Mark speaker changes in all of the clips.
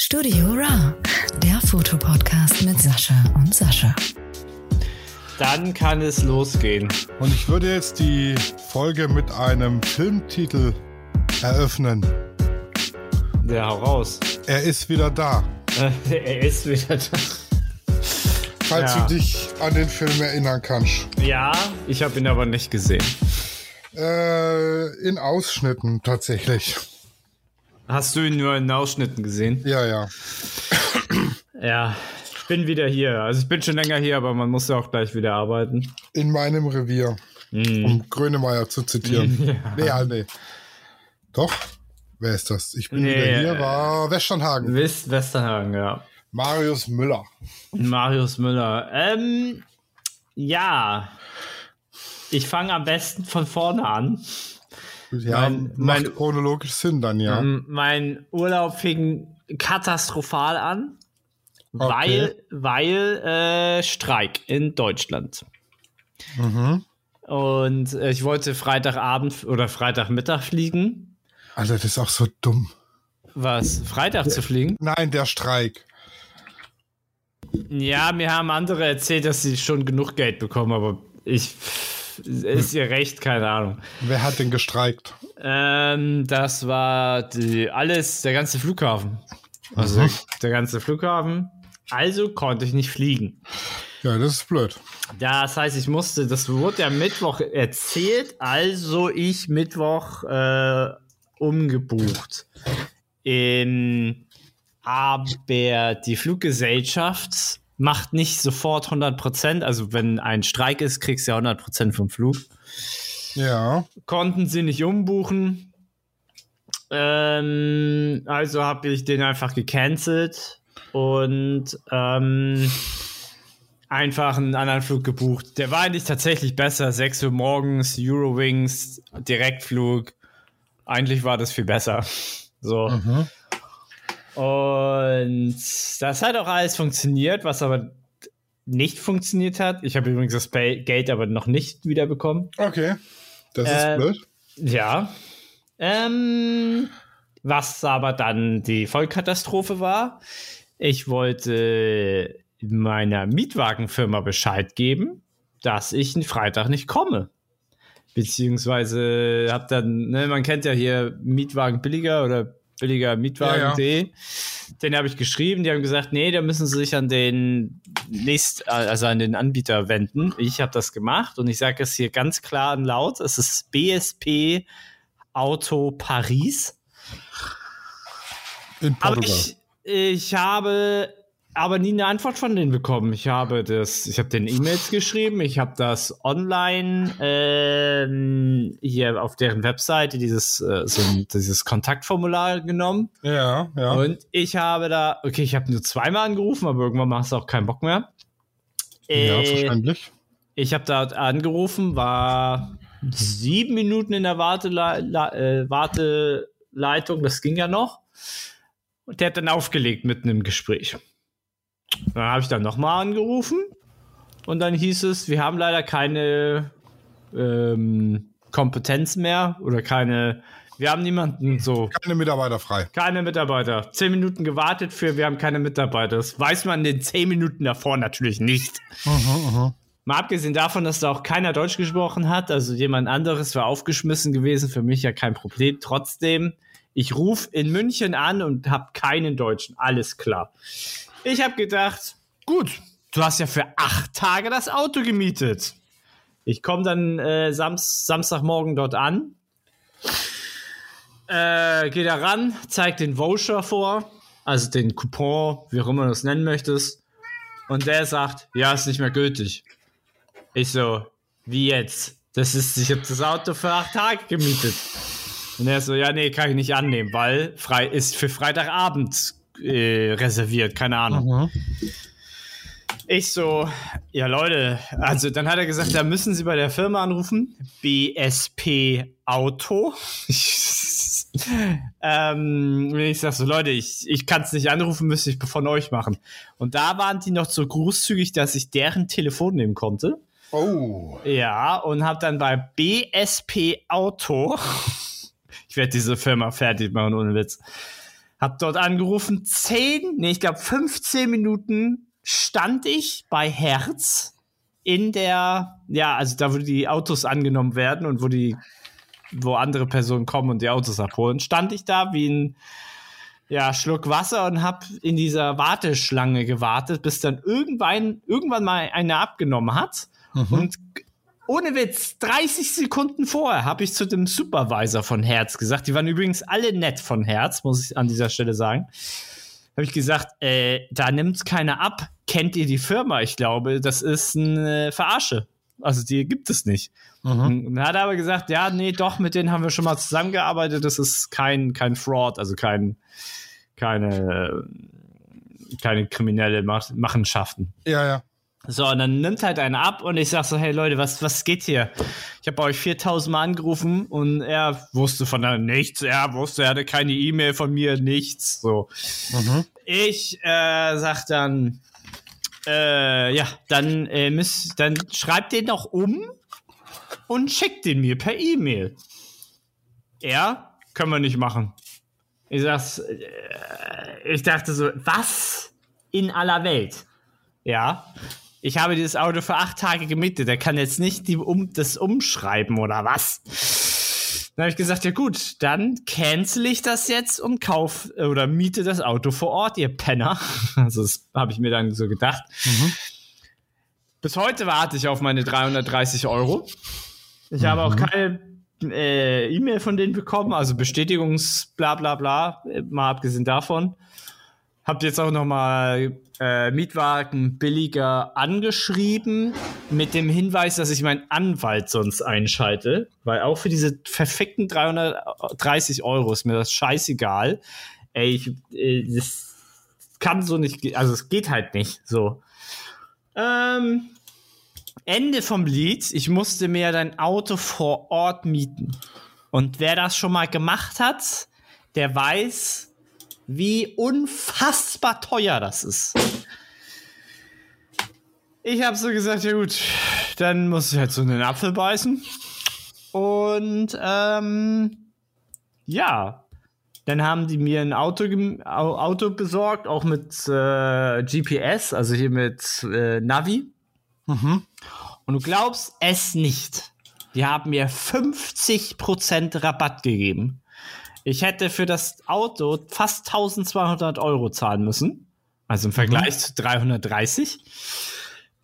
Speaker 1: Studio Ra, der Fotopodcast mit Sascha und Sascha.
Speaker 2: Dann kann es losgehen.
Speaker 3: Und ich würde jetzt die Folge mit einem Filmtitel eröffnen.
Speaker 2: Ja, hau raus.
Speaker 3: Er ist wieder da.
Speaker 2: er ist wieder da.
Speaker 3: Falls
Speaker 2: Ja.
Speaker 3: du dich an den Film erinnern kannst.
Speaker 2: Ja, ich habe ihn aber nicht gesehen.
Speaker 3: Äh, in Ausschnitten tatsächlich.
Speaker 2: Hast du ihn nur in Ausschnitten gesehen?
Speaker 3: Ja, ja.
Speaker 2: Ja, ich bin wieder hier. Also ich bin schon länger hier, aber man muss ja auch gleich wieder arbeiten.
Speaker 3: In meinem Revier. Um Grönemeyer zu zitieren.
Speaker 2: Ja.
Speaker 3: Nee, ja, nee. Doch? Wer ist das? Ich bin
Speaker 2: Nee,
Speaker 3: wieder hier. War Westernhagen.
Speaker 2: West Westerhagen, ja.
Speaker 3: Marius Müller.
Speaker 2: Marius Müller. Ähm, ja. Ich fange am besten von vorne an.
Speaker 3: Ja,
Speaker 2: Mein-
Speaker 3: macht
Speaker 2: mein-
Speaker 3: chronologisch Sinn dann, ja.
Speaker 2: Mein Urlaub fing katastrophal an, weil, weil äh, Streik in Deutschland.
Speaker 3: Mhm.
Speaker 2: Und äh, ich wollte Freitagabend oder Freitagmittag fliegen.
Speaker 3: Alter, das ist auch so dumm.
Speaker 2: Was? Freitag zu fliegen?
Speaker 3: Nein, der Streik.
Speaker 2: Ja, mir haben andere erzählt, dass sie schon genug Geld bekommen, aber ich. Ist ihr recht, keine Ahnung.
Speaker 3: Wer hat denn gestreikt?
Speaker 2: Ähm, das war die, alles, der ganze Flughafen. Also der ganze Flughafen. Also konnte ich nicht fliegen.
Speaker 3: Ja, das ist blöd.
Speaker 2: Das heißt, ich musste, das wurde ja Mittwoch erzählt, also ich Mittwoch äh, umgebucht. Ähm, aber die Fluggesellschaft macht nicht sofort 100%, also wenn ein Streik ist, kriegst du ja 100% vom Flug.
Speaker 3: Ja.
Speaker 2: Konnten sie nicht umbuchen. Ähm, also habe ich den einfach gecancelt und ähm, einfach einen anderen Flug gebucht. Der war eigentlich tatsächlich besser. 6 Uhr morgens, Eurowings, Direktflug. Eigentlich war das viel besser. So.
Speaker 3: Mhm.
Speaker 2: Und das hat auch alles funktioniert, was aber nicht funktioniert hat. Ich habe übrigens das Geld aber noch nicht wiederbekommen.
Speaker 3: Okay. Das ist
Speaker 2: Äh,
Speaker 3: blöd.
Speaker 2: Ja. Ähm, was aber dann die Vollkatastrophe war, ich wollte meiner Mietwagenfirma Bescheid geben, dass ich einen Freitag nicht komme. Beziehungsweise hab dann, ne, man kennt ja hier Mietwagen billiger oder billiger Mietwagen.de. Den habe ich geschrieben, die haben gesagt, nee, da müssen sie sich an den nächst, also an den Anbieter wenden. Ich habe das gemacht und ich sage es hier ganz klar und laut. Es ist BSP Auto Paris.
Speaker 3: In
Speaker 2: Aber
Speaker 3: Portugal.
Speaker 2: ich, ich habe aber nie eine Antwort von denen bekommen. Ich habe das, ich habe den E-Mails geschrieben, ich habe das online ähm, hier auf deren Webseite dieses äh, so ein, dieses Kontaktformular genommen
Speaker 3: ja, ja.
Speaker 2: und ich habe da, okay, ich habe nur zweimal angerufen, aber irgendwann machst du auch keinen Bock mehr.
Speaker 3: ja,
Speaker 2: Äh,
Speaker 3: verständlich.
Speaker 2: ich habe da angerufen, war sieben Minuten in der Wartele äh, Warteleitung, das ging ja noch. Und der hat dann aufgelegt mitten im Gespräch. Dann habe ich dann nochmal angerufen und dann hieß es, wir haben leider keine ähm, Kompetenz mehr oder keine, wir haben niemanden so,
Speaker 3: Keine Mitarbeiter frei.
Speaker 2: keine Mitarbeiter. Zehn Minuten gewartet für, wir haben keine Mitarbeiter. Das weiß man in den zehn Minuten davor natürlich nicht.
Speaker 3: Mhm,
Speaker 2: Mal abgesehen davon, dass da auch keiner Deutsch gesprochen hat, also jemand anderes war aufgeschmissen gewesen, für mich ja kein Problem. Trotzdem, ich rufe in München an und habe keinen Deutschen. Alles klar. Ich habe gedacht, gut, du hast ja für acht Tage das Auto gemietet. Ich komme dann äh, Sams Samstagmorgen dort an, äh, gehe da ran, zeig den Voucher vor, also den Coupon, wie auch immer du es nennen möchtest. Und der sagt, ja, ist nicht mehr gültig. Ich so, wie jetzt? Das ist, ich habe das Auto für acht Tage gemietet. Und er so, ja, nee, kann ich nicht annehmen, weil frei ist für Freitagabend äh, reserviert, keine Ahnung.
Speaker 3: Mhm.
Speaker 2: Ich so, ja Leute, also dann hat er gesagt, da müssen Sie bei der Firma anrufen, BSP Auto. ähm, ich sag so, Leute, ich, ich kann es nicht anrufen, müsste ich von euch machen. Und da waren die noch so großzügig, dass ich deren Telefon nehmen konnte.
Speaker 3: Oh.
Speaker 2: Ja, und habe dann bei BSP Auto, ich werde diese Firma fertig machen, ohne Witz, Hab dort angerufen, 10, nee, ich glaube 15 Minuten stand ich bei Herz in der, ja, also da, wo die Autos angenommen werden und wo die, wo andere Personen kommen und die Autos abholen, stand ich da wie ein ja, Schluck Wasser und hab in dieser Warteschlange gewartet, bis dann irgendwann, irgendwann mal eine abgenommen hat. Und ohne Witz, 30 Sekunden vorher habe ich zu dem Supervisor von Herz gesagt, die waren übrigens alle nett von Herz, muss ich an dieser Stelle sagen. Habe ich gesagt, äh, da nimmt keiner ab. Kennt ihr die Firma? Ich glaube, das ist eine Verarsche. Also die gibt es nicht. Und dann hat er aber gesagt, ja, nee, doch, mit denen haben wir schon mal zusammengearbeitet. Das ist kein, kein Fraud, also kein, keine, keine kriminelle Mach- Machenschaften.
Speaker 3: Ja, ja.
Speaker 2: So, und dann nimmt halt einer ab und ich sag so, hey Leute, was, was geht hier? Ich habe bei euch 4000 Mal angerufen und er wusste von da nichts. Er wusste, er hatte keine E-Mail von mir, nichts. So. Ich äh, sag dann, äh, ja, dann, äh, müsst, dann schreibt den doch um und schickt den mir per E-Mail. Er, können wir nicht machen. Ich sag's, äh, ich dachte so, was in aller Welt? Ja. Ich habe dieses Auto für acht Tage gemietet. Der kann jetzt nicht die, um, das umschreiben oder was? Dann habe ich gesagt, ja gut, dann cancel ich das jetzt und kauf äh, oder miete das Auto vor Ort, ihr Penner. Also das habe ich mir dann so gedacht. Bis heute warte ich auf meine 330 Euro. Ich habe auch keine äh, E-Mail von denen bekommen, also Bestätigungs bla bla bla, äh, mal abgesehen davon. Habt jetzt auch noch mal äh, Mietwagen billiger angeschrieben mit dem Hinweis, dass ich meinen Anwalt sonst einschalte, weil auch für diese verfickten 330 Euro ist mir das scheißegal. Ey, ich, äh, das kann so nicht, also es geht halt nicht so. Ähm, Ende vom Lied, ich musste mir dein Auto vor Ort mieten. Und wer das schon mal gemacht hat, der weiß, wie unfassbar teuer das ist. Ich habe so gesagt, ja gut, dann muss ich halt so einen Apfel beißen. Und ähm, ja, dann haben die mir ein Auto, Auto besorgt, auch mit äh, GPS, also hier mit äh, Navi. Und du glaubst es nicht. Die haben mir 50% Rabatt gegeben. Ich hätte für das Auto fast 1200 Euro zahlen müssen. Also im Vergleich zu 330.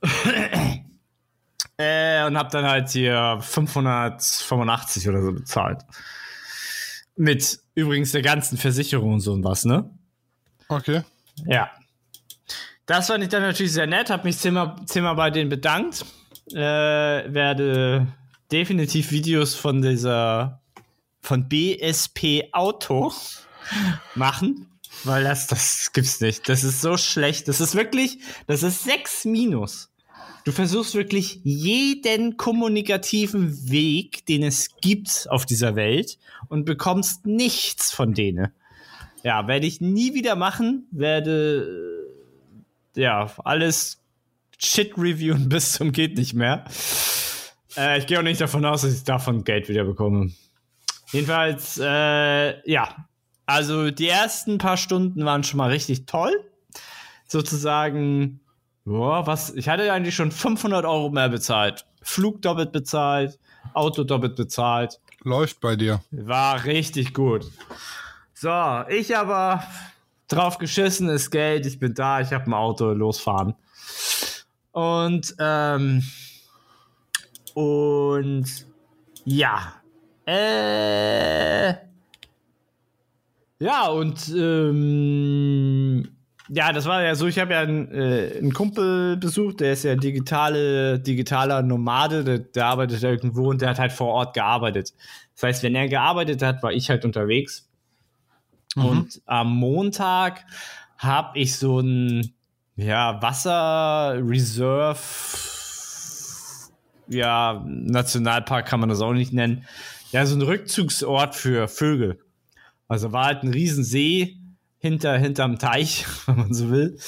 Speaker 2: äh, und habe dann halt hier 585 oder so bezahlt. Mit übrigens der ganzen Versicherung und so und was, ne?
Speaker 3: Okay.
Speaker 2: Ja. Das fand ich dann natürlich sehr nett, habe mich zehnmal, zehnmal bei denen bedankt. Äh, werde definitiv Videos von dieser von BSP Auto machen, weil das, das gibt's nicht. Das ist so schlecht. Das ist wirklich, das ist 6 minus. Du versuchst wirklich jeden kommunikativen Weg, den es gibt auf dieser Welt und bekommst nichts von denen. Ja, werde ich nie wieder machen, werde äh, ja alles Shit reviewen bis zum geht nicht mehr. Äh, ich gehe auch nicht davon aus, dass ich davon Geld wieder bekomme. Jedenfalls, äh, ja. Also die ersten paar Stunden waren schon mal richtig toll. Sozusagen, boah, was, ich hatte eigentlich schon 500 Euro mehr bezahlt. Flug doppelt bezahlt, Auto doppelt bezahlt.
Speaker 3: Läuft bei dir.
Speaker 2: War richtig gut. So, ich aber drauf geschissen, ist Geld, ich bin da, ich habe ein Auto, losfahren. Und, ähm, und, ja, äh, ja, und, ähm, ja, das war ja so, ich habe ja einen, äh, einen Kumpel besucht, der ist ja digitale, digitaler Nomade, der, der arbeitet irgendwo und der hat halt vor Ort gearbeitet. Das heißt, wenn er gearbeitet hat, war ich halt unterwegs. Und am Montag habe ich so ein ja, Wasser Reserve, ja, Nationalpark kann man das auch nicht nennen. Ja, so ein Rückzugsort für Vögel. Also war halt ein Riesensee hinter, hinterm Teich, wenn man so will.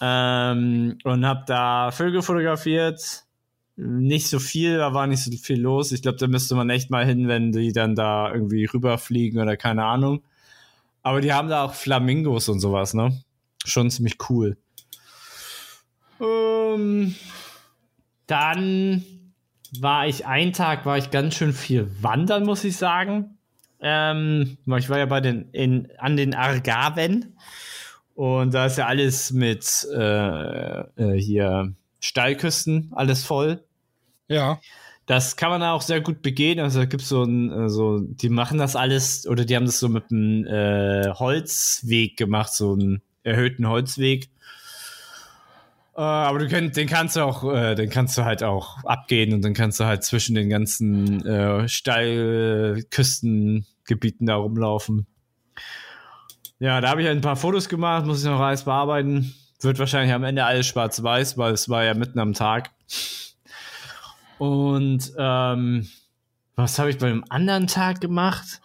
Speaker 2: Ähm, und habe da Vögel fotografiert. Nicht so viel, da war nicht so viel los. Ich glaube, da müsste man echt mal hin, wenn die dann da irgendwie rüberfliegen oder keine Ahnung. Aber die haben da auch Flamingos und sowas, ne? Schon ziemlich cool. Ähm, dann war ich einen Tag, war ich ganz schön viel wandern, muss ich sagen. Ähm, ich war ja bei den, in, an den Argaven und da ist ja alles mit äh, äh, hier Steilküsten, alles voll.
Speaker 3: Ja.
Speaker 2: Das kann man auch sehr gut begehen. Also da gibt es so ein, äh, so, die machen das alles oder die haben das so mit einem äh, Holzweg gemacht, so einen erhöhten Holzweg. Äh, aber du könnt, den kannst du auch, äh, den kannst du halt auch abgehen und dann kannst du halt zwischen den ganzen äh, Steilküstengebieten da rumlaufen. Ja, da habe ich halt ein paar Fotos gemacht, muss ich noch alles bearbeiten. Wird wahrscheinlich am Ende alles schwarz-weiß, weil es war ja mitten am Tag. Und ähm, was habe ich bei einem anderen Tag gemacht?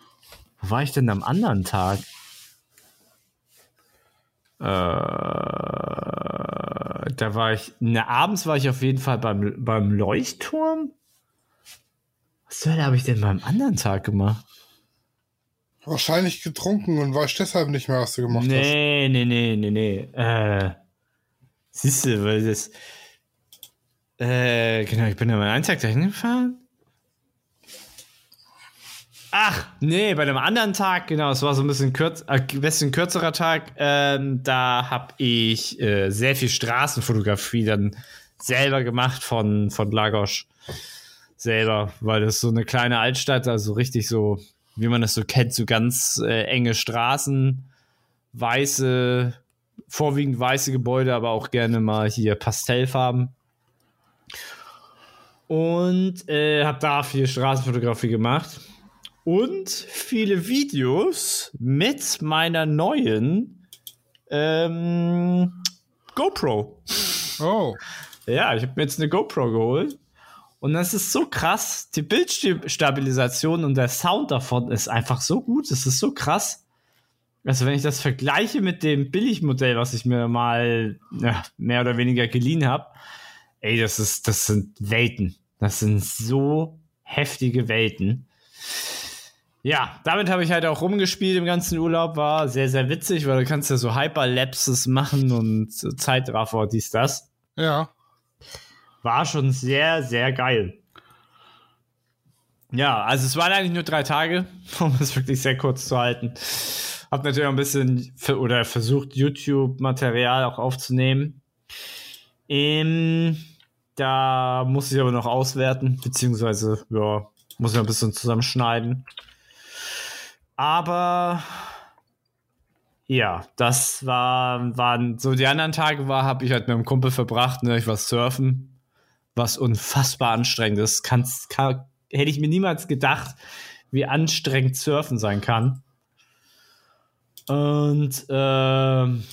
Speaker 2: Wo war ich denn am anderen Tag? Äh, da war ich, ne, abends war ich auf jeden Fall beim, beim Leuchtturm. Was zur Hölle habe ich denn beim anderen Tag gemacht?
Speaker 3: Wahrscheinlich getrunken und weißt deshalb nicht mehr, was du gemacht
Speaker 2: nee,
Speaker 3: hast.
Speaker 2: Nee, nee, nee, nee, nee. Äh, siehst du, weil das. Äh, genau, ich bin ja mal einen Tag dahin gefahren. Ach, nee, bei dem anderen Tag, genau, es war so ein bisschen, kürz, äh, bisschen kürzerer Tag. Ähm, da habe ich äh, sehr viel Straßenfotografie dann selber gemacht von, von Lagos selber, weil das so eine kleine Altstadt, also richtig so, wie man das so kennt, so ganz äh, enge Straßen, weiße, vorwiegend weiße Gebäude, aber auch gerne mal hier Pastellfarben. Und äh, habe da viel Straßenfotografie gemacht und viele Videos mit meiner neuen ähm, GoPro.
Speaker 3: Oh.
Speaker 2: Ja, ich habe mir jetzt eine GoPro geholt. Und das ist so krass. Die Bildstabilisation und der Sound davon ist einfach so gut. Es ist so krass. Also, wenn ich das vergleiche mit dem Billigmodell, was ich mir mal ja, mehr oder weniger geliehen habe, ey, das ist, das sind Welten. Das sind so heftige Welten. Ja, damit habe ich halt auch rumgespielt im ganzen Urlaub. War sehr, sehr witzig, weil du kannst ja so Hyperlapses machen und Zeitraffer, dies, das.
Speaker 3: Ja.
Speaker 2: War schon sehr, sehr geil. Ja, also es waren eigentlich nur drei Tage, um es wirklich sehr kurz zu halten. Hab natürlich auch ein bisschen oder versucht, YouTube-Material auch aufzunehmen. Ähm, da muss ich aber noch auswerten, beziehungsweise, ja, muss ich noch ein bisschen zusammenschneiden. Aber ja, das war, waren so die anderen Tage war, habe ich halt mit einem Kumpel verbracht, ne, ich war surfen, was unfassbar anstrengend ist. Kannst, kann, hätte ich mir niemals gedacht, wie anstrengend surfen sein kann. Und ähm,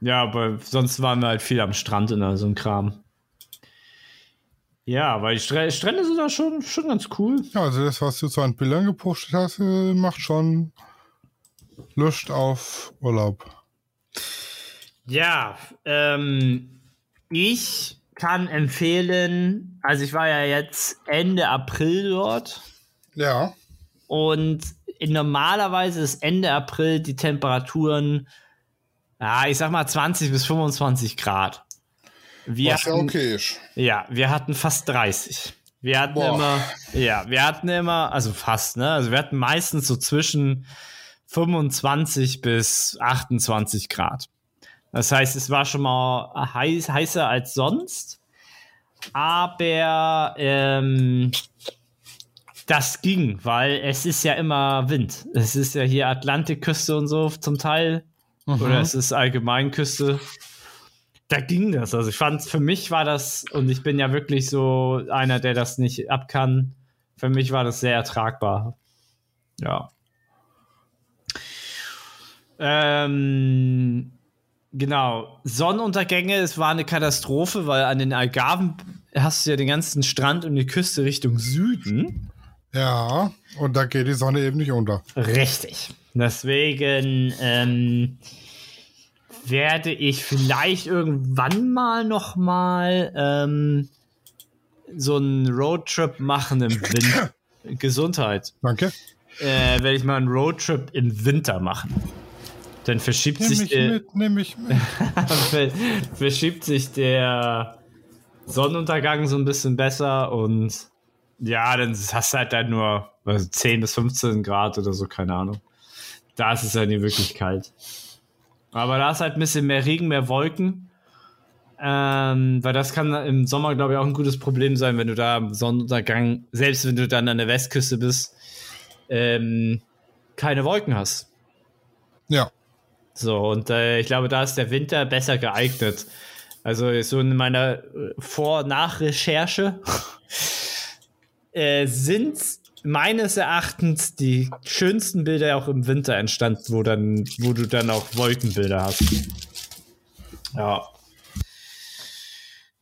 Speaker 2: ja, aber sonst waren wir halt viel am Strand in so einem Kram. Ja, weil die Str Strände sind da schon, schon ganz cool.
Speaker 3: Ja, also das, was du so an Bildern gepostet hast, äh, macht schon Lust auf Urlaub.
Speaker 2: Ja, ähm, ich kann empfehlen, also ich war ja jetzt Ende April dort.
Speaker 3: Ja.
Speaker 2: Und normalerweise ist Ende April die Temperaturen, ja, ich sag mal 20 bis 25 Grad. Wir
Speaker 3: Was ja
Speaker 2: hatten,
Speaker 3: okay ist.
Speaker 2: Ja, wir hatten fast 30. Wir hatten
Speaker 3: Boah.
Speaker 2: immer, ja, wir hatten immer, also fast, ne? Also wir hatten meistens so zwischen 25 bis 28 Grad. Das heißt, es war schon mal heiß, heißer als sonst. Aber ähm, das ging, weil es ist ja immer Wind. Es ist ja hier Atlantikküste und so zum Teil. Oder es ist Allgemeinküste. Da ging das. Also ich fand, für mich war das, und ich bin ja wirklich so einer, der das nicht ab kann. Für mich war das sehr ertragbar. Ja. Ähm, genau. Sonnenuntergänge, es war eine Katastrophe, weil an den Algarven hast du ja den ganzen Strand und die Küste Richtung Süden.
Speaker 3: Ja, und da geht die Sonne eben nicht unter.
Speaker 2: Richtig. Deswegen ähm, werde ich vielleicht irgendwann mal noch mal ähm, so einen Roadtrip machen im Winter. Gesundheit.
Speaker 3: Danke.
Speaker 2: äh, werde ich mal einen Roadtrip im Winter machen. Dann verschiebt
Speaker 3: Nimm
Speaker 2: sich der,
Speaker 3: mit, nimm mich mit.
Speaker 2: ver- verschiebt sich der Sonnenuntergang so ein bisschen besser und ja, dann hast du halt dann nur also 10 bis 15 Grad oder so, keine Ahnung. Da ist es ja nie wirklich kalt. Aber da ist halt ein bisschen mehr Regen, mehr Wolken. Ähm, weil das kann im Sommer, glaube ich, auch ein gutes Problem sein, wenn du da am Sonnenuntergang, selbst wenn du dann an der Westküste bist, ähm, keine Wolken hast.
Speaker 3: Ja.
Speaker 2: So, und äh, ich glaube, da ist der Winter besser geeignet. Also so in meiner äh, Vor- Nach-Recherche äh, sind meines Erachtens die schönsten Bilder auch im Winter entstanden, wo dann, wo du dann auch Wolkenbilder hast. Ja.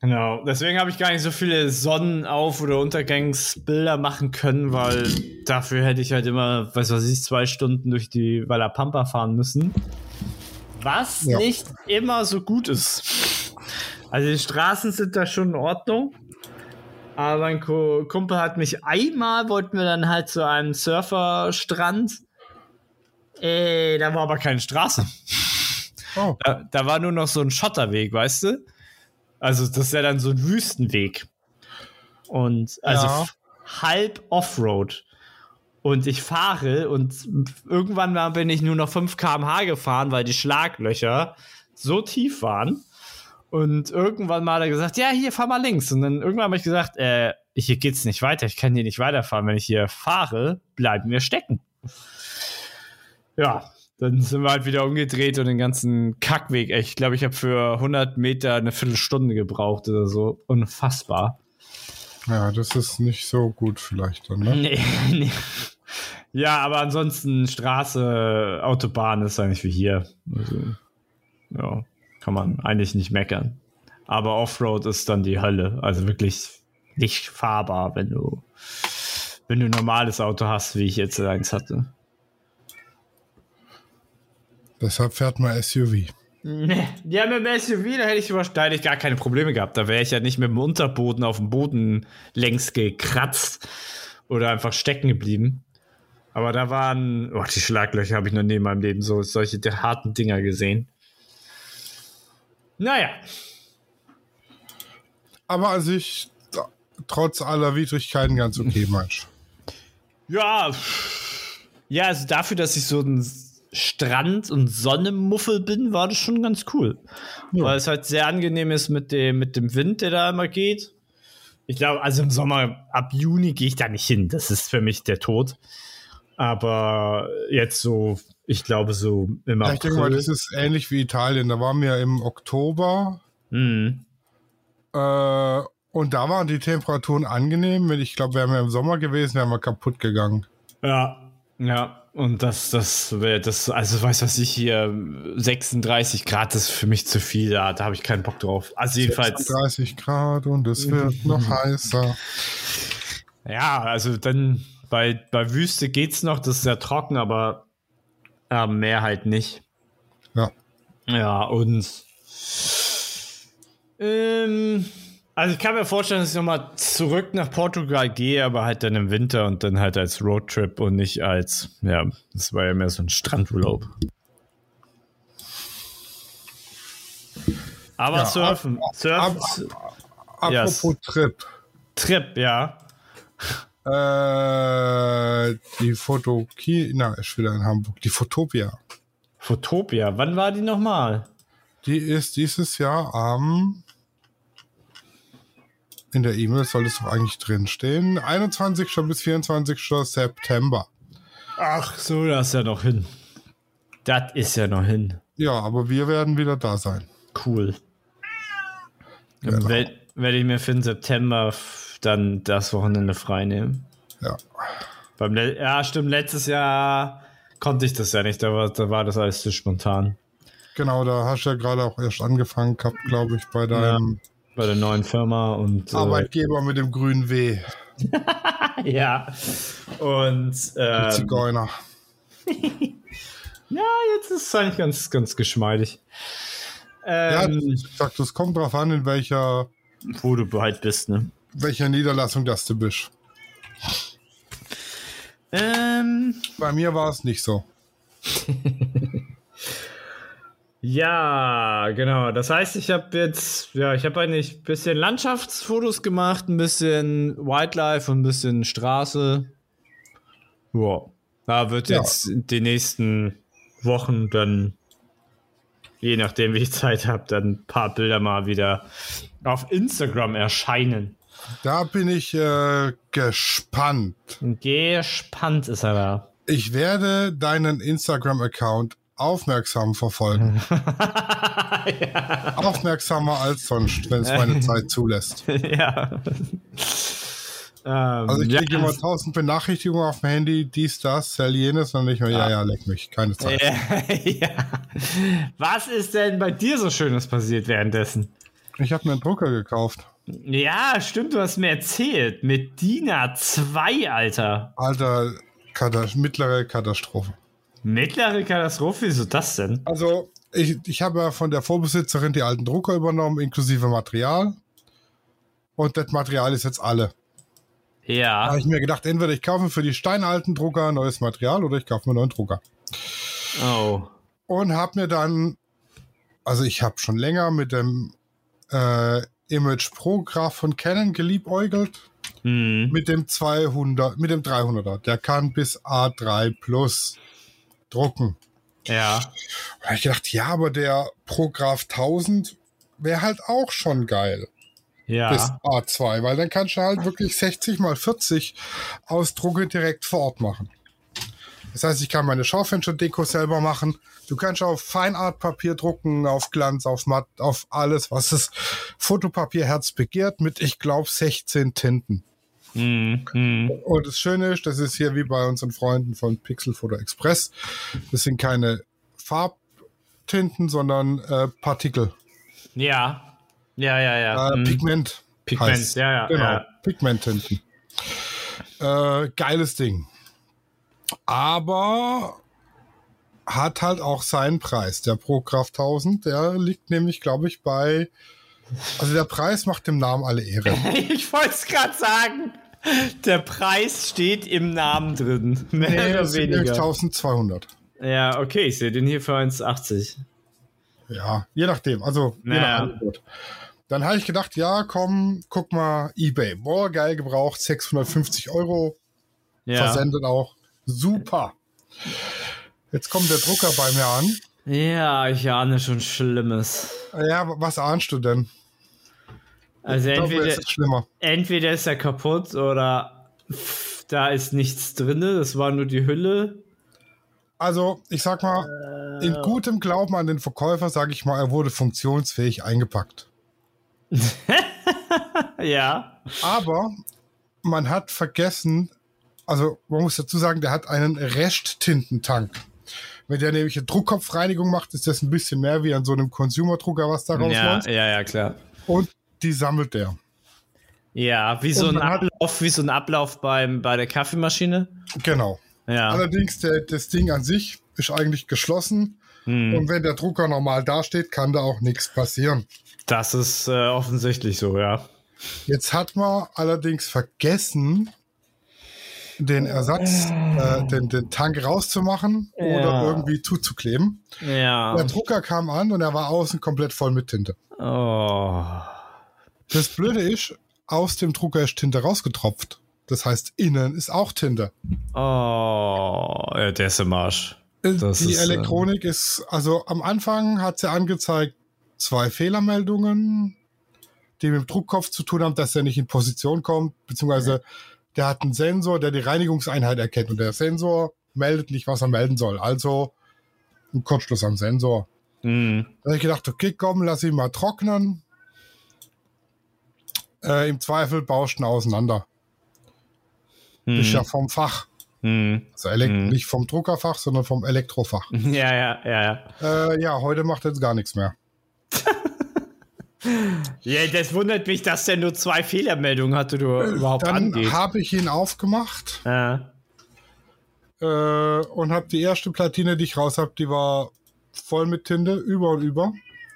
Speaker 2: Genau, deswegen habe ich gar nicht so viele Sonnenauf- oder Untergangsbilder machen können, weil dafür hätte ich halt immer, weiß was ich, zwei Stunden durch die Walla Pampa fahren müssen. Was
Speaker 3: Ja.
Speaker 2: nicht immer so gut ist. Also die Straßen sind da schon in Ordnung. Aber mein Ko Kumpel hat mich einmal, wollten wir dann halt zu einem Surferstrand. Äh, da war aber keine Straße.
Speaker 3: Oh,
Speaker 2: Da, da war nur noch so ein Schotterweg, weißt du? Also, das ist ja dann so ein Wüstenweg. Und also
Speaker 3: Ja.
Speaker 2: halb Offroad. Und ich fahre und irgendwann bin ich nur noch 5 km/h gefahren, weil die Schlaglöcher so tief waren. Und irgendwann mal hat er gesagt, ja, hier, fahr mal links. Und dann irgendwann habe ich gesagt, äh, hier geht's nicht weiter, ich kann hier nicht weiterfahren. Wenn ich hier fahre, bleiben wir stecken. Ja, dann sind wir halt wieder umgedreht und den ganzen Kackweg. Ich glaube, ich habe für 100 Meter eine Viertelstunde gebraucht oder so. Unfassbar.
Speaker 3: ja, das ist nicht so gut vielleicht dann, ne?
Speaker 2: Nee, nee. Ja, aber ansonsten Straße, Autobahn ist eigentlich wie hier. Also, ja, kann man eigentlich nicht meckern. Aber Offroad ist dann die Hölle. Also wirklich nicht fahrbar, wenn du, wenn du ein normales Auto hast, wie ich jetzt eins hatte.
Speaker 3: Deshalb fährt man SUV.
Speaker 2: Nee. Ja, mit dem SUV, da hätte ich wahrscheinlich gar keine Probleme gehabt. Da wäre ich ja nicht mit dem Unterboden auf dem Boden längs gekratzt oder einfach stecken geblieben. Aber da waren, oh, die Schlaglöcher habe ich noch nie in meinem Leben so solche harten Dinger gesehen. Naja,
Speaker 3: Aber an sich, trotz aller Widrigkeiten, ganz okay, Mensch.
Speaker 2: ja, ja, also dafür, dass ich so ein Strand- und Sonnenmuffel bin, war das schon ganz cool.
Speaker 3: Ja.
Speaker 2: Weil es halt sehr angenehm ist mit dem, mit dem Wind, der da immer geht. Ich glaube, also im Sommer, ab Juni gehe ich da nicht hin. Das ist für mich der Tod. Aber jetzt so, ich glaube, so im
Speaker 3: Ja, ich denke mal,
Speaker 2: April.
Speaker 3: das ist ähnlich wie Italien. Da waren wir im Oktober
Speaker 2: Mhm.
Speaker 3: äh, und da waren die Temperaturen angenehm. Ich glaube, wären wir im Sommer gewesen, wären wir kaputt gegangen.
Speaker 2: Ja, ja. Und das, das wäre das, also weiß was ich hier, 36 Grad ist für mich zu viel, da, da habe ich keinen Bock drauf. Also jedenfalls.
Speaker 3: 30 Grad und es wird noch heißer.
Speaker 2: Ja, also dann bei, bei Wüste geht's noch, das ist ja trocken, aber äh, mehr halt nicht.
Speaker 3: Ja.
Speaker 2: Ja, und ähm, also ich kann mir vorstellen, dass ich nochmal zurück nach Portugal gehe, aber halt dann im Winter und dann halt als Roadtrip und nicht als, ja, das war ja mehr so ein Strandurlaub. Aber
Speaker 3: Ja,
Speaker 2: surfen, surfen,
Speaker 3: Apropos Trip.
Speaker 2: Trip, ja.
Speaker 3: Äh, die Fotoki, na, ist wieder in Hamburg. Die Fotopia.
Speaker 2: Fotopia, wann war die nochmal?
Speaker 3: Die ist dieses Jahr am. In der E-Mail soll es doch eigentlich drinstehen. 21. bis 24. September.
Speaker 2: Ach so, das ist ja noch hin. Das ist ja noch hin.
Speaker 3: Ja, aber wir werden wieder da sein.
Speaker 2: Cool. Dann
Speaker 3: Genau.
Speaker 2: werde werd ich mir für den September dann das Wochenende frei nehmen.
Speaker 3: Ja.
Speaker 2: Beim Le ja, stimmt, letztes Jahr konnte ich das ja nicht, da war, da war das alles zu spontan.
Speaker 3: Genau, da hast du ja gerade auch erst angefangen gehabt, glaube ich, bei deinem
Speaker 2: Bei der neuen Firma und. Äh,
Speaker 3: Arbeitgeber mit dem grünen W.
Speaker 2: ja. Und. Ähm,
Speaker 3: Zigeuner.
Speaker 2: ja, jetzt ist es eigentlich ganz, ganz geschmeidig.
Speaker 3: Ja,
Speaker 2: Ähm,
Speaker 3: ich sag, das kommt drauf an, in welcher,
Speaker 2: wo du halt bist, ne?
Speaker 3: Welcher Niederlassung das du bist.
Speaker 2: Ähm,
Speaker 3: Bei mir war es nicht so.
Speaker 2: ja, genau. Das heißt, ich habe jetzt, ja, ich habe eigentlich ein bisschen Landschaftsfotos gemacht, ein bisschen Wildlife und ein bisschen Straße. Ja. Da wird
Speaker 3: Ja.
Speaker 2: jetzt in den nächsten Wochen dann, je nachdem, wie ich Zeit habe, dann ein paar Bilder mal wieder auf Instagram erscheinen.
Speaker 3: Da bin ich äh, gespannt.
Speaker 2: Gespannt ist er da.
Speaker 3: Ich werde deinen Instagram-Account aufmerksam verfolgen. Aufmerksamer als sonst, wenn es meine Zeit zulässt.
Speaker 2: ja. ähm,
Speaker 3: Also ich
Speaker 2: ja,
Speaker 3: kriege immer tausend Benachrichtigungen auf dem Handy, dies, das, sell jenes und ich mir, ja, ja, leck mich, keine Zeit.
Speaker 2: ja. Was ist denn bei dir so Schönes passiert währenddessen?
Speaker 3: Ich habe mir einen Drucker gekauft.
Speaker 2: Ja, stimmt, du hast mir erzählt. Mit DIN A2, Alter.
Speaker 3: Alter, Katas mittlere Katastrophe.
Speaker 2: Mittlere Katastrophe, wieso das denn?
Speaker 3: Also ich, ich habe ja von der Vorbesitzerin die alten Drucker übernommen, inklusive Material. Und das Material ist jetzt alle. Da
Speaker 2: Ja.
Speaker 3: habe ich mir gedacht, entweder ich kaufe für die steinalten Drucker neues Material oder ich kaufe mir einen neuen Drucker.
Speaker 2: Oh.
Speaker 3: Und habe mir dann, also ich habe schon länger mit dem äh, Image Pro Graph von Canon geliebäugelt.
Speaker 2: Hm.
Speaker 3: Mit dem 200, mit dem 300er. Der kann bis A3 Plus drucken.
Speaker 2: Ja.
Speaker 3: Habe ich gedacht, ja, aber der Prograph 1000 wäre halt auch schon geil bis
Speaker 2: Ja.
Speaker 3: A2, weil dann kannst du halt wirklich 60 mal 40 Ausdrucke direkt vor Ort machen. Das heißt, ich kann meine Schaufensterdeko selber machen. Du kannst auf Feinartpapier drucken, auf Glanz, auf Matt, auf alles, was das Fotopapierherz begehrt, mit, ich glaube, 16 Tinten.
Speaker 2: Hm.
Speaker 3: Und das Schöne ist, das ist hier wie bei unseren Freunden von Pixel Photo Express. Das sind keine Farbtinten, sondern äh, Partikel.
Speaker 2: Ja. Ja, ja, ja.
Speaker 3: Äh,
Speaker 2: Hm.
Speaker 3: Pigment.
Speaker 2: Pigment,
Speaker 3: heißt's.
Speaker 2: ja, ja,
Speaker 3: Genau,
Speaker 2: ja.
Speaker 3: Pigmenttinten. Äh, geiles Ding. Aber hat halt auch seinen Preis. Der Prograph 1000, der liegt nämlich, glaube ich, bei. Also der Preis macht dem Namen alle Ehre.
Speaker 2: Ich wollte es gerade sagen. Der Preis steht im Namen drin. Mehr
Speaker 3: Nee,
Speaker 2: oder weniger.
Speaker 3: 1200.
Speaker 2: Ja, okay, ich sehe den hier für 1,80.
Speaker 3: Ja, je nachdem. Also je
Speaker 2: Ja.
Speaker 3: nach Angebot. Dann habe ich gedacht, ja, komm, guck mal, eBay. Boah, geil gebraucht, 650 Euro.
Speaker 2: Ja.
Speaker 3: Versendet auch. Super. Jetzt kommt der Drucker bei mir an.
Speaker 2: ja, ich ahne schon Schlimmes.
Speaker 3: Ja, was ahnst du denn?
Speaker 2: Also
Speaker 3: Ich glaube,
Speaker 2: entweder,
Speaker 3: es ist schlimmer.
Speaker 2: entweder ist er kaputt oder pff, da ist nichts drin. Das war nur die Hülle.
Speaker 3: Also, ich sag mal, in gutem Glauben an den Verkäufer, sage ich mal, er wurde funktionsfähig eingepackt.
Speaker 2: Ja.
Speaker 3: Aber man hat vergessen, also man muss dazu sagen, der hat einen Resttintentank. Wenn der nämlich eine Druckkopfreinigung macht, ist das ein bisschen mehr wie an so einem Consumer-Drucker, was da
Speaker 2: Ja,
Speaker 3: rausläuft.
Speaker 2: ja, ja, klar.
Speaker 3: Und die sammelt der.
Speaker 2: Ja, wie so ein Ablauf, wie so ein Ablauf beim, bei der Kaffeemaschine.
Speaker 3: Genau.
Speaker 2: Ja.
Speaker 3: Allerdings, der, das Ding an sich ist eigentlich geschlossen.
Speaker 2: Hm.
Speaker 3: Und wenn der Drucker normal dasteht, kann da auch nichts passieren.
Speaker 2: Das ist äh, offensichtlich so, ja.
Speaker 3: Jetzt hat man allerdings vergessen, den Ersatz, äh, den, den Tank rauszumachen oder
Speaker 2: Ja.
Speaker 3: irgendwie zuzukleben.
Speaker 2: Ja.
Speaker 3: Der Drucker kam an und er war außen komplett voll mit Tinte.
Speaker 2: Oh.
Speaker 3: Das Blöde ist, aus dem Drucker ist Tinte rausgetropft. Das heißt, innen ist auch Tinte.
Speaker 2: Oh. Ja, der ist im Arsch.
Speaker 3: Äh,
Speaker 2: Das
Speaker 3: Die
Speaker 2: ist, äh,
Speaker 3: Elektronik ist, also am Anfang hat sie angezeigt, zwei Fehlermeldungen, die mit dem Druckkopf zu tun haben, dass er nicht in Position kommt, beziehungsweise der hat einen Sensor, der die Reinigungseinheit erkennt und der Sensor meldet nicht, was er melden soll. Also ein Kurzschluss am Sensor.
Speaker 2: Hm.
Speaker 3: Da habe ich gedacht, okay, komm, lass ihn mal trocknen. Äh, Im Zweifel baust du ihn auseinander.
Speaker 2: Hm.
Speaker 3: Ist ja vom Fach.
Speaker 2: Hm.
Speaker 3: Also elek-
Speaker 2: Hm.
Speaker 3: nicht vom Druckerfach, sondern vom Elektrofach.
Speaker 2: Ja, ja, ja, ja.
Speaker 3: Äh, ja, heute macht er jetzt gar nichts mehr.
Speaker 2: Ja, das wundert mich, dass der nur zwei Fehlermeldungen hatte, du überhaupt
Speaker 3: Dann habe ich ihn aufgemacht
Speaker 2: Ja.
Speaker 3: äh, und habe die erste Platine, die ich raus habe, die war voll mit Tinte, über und über.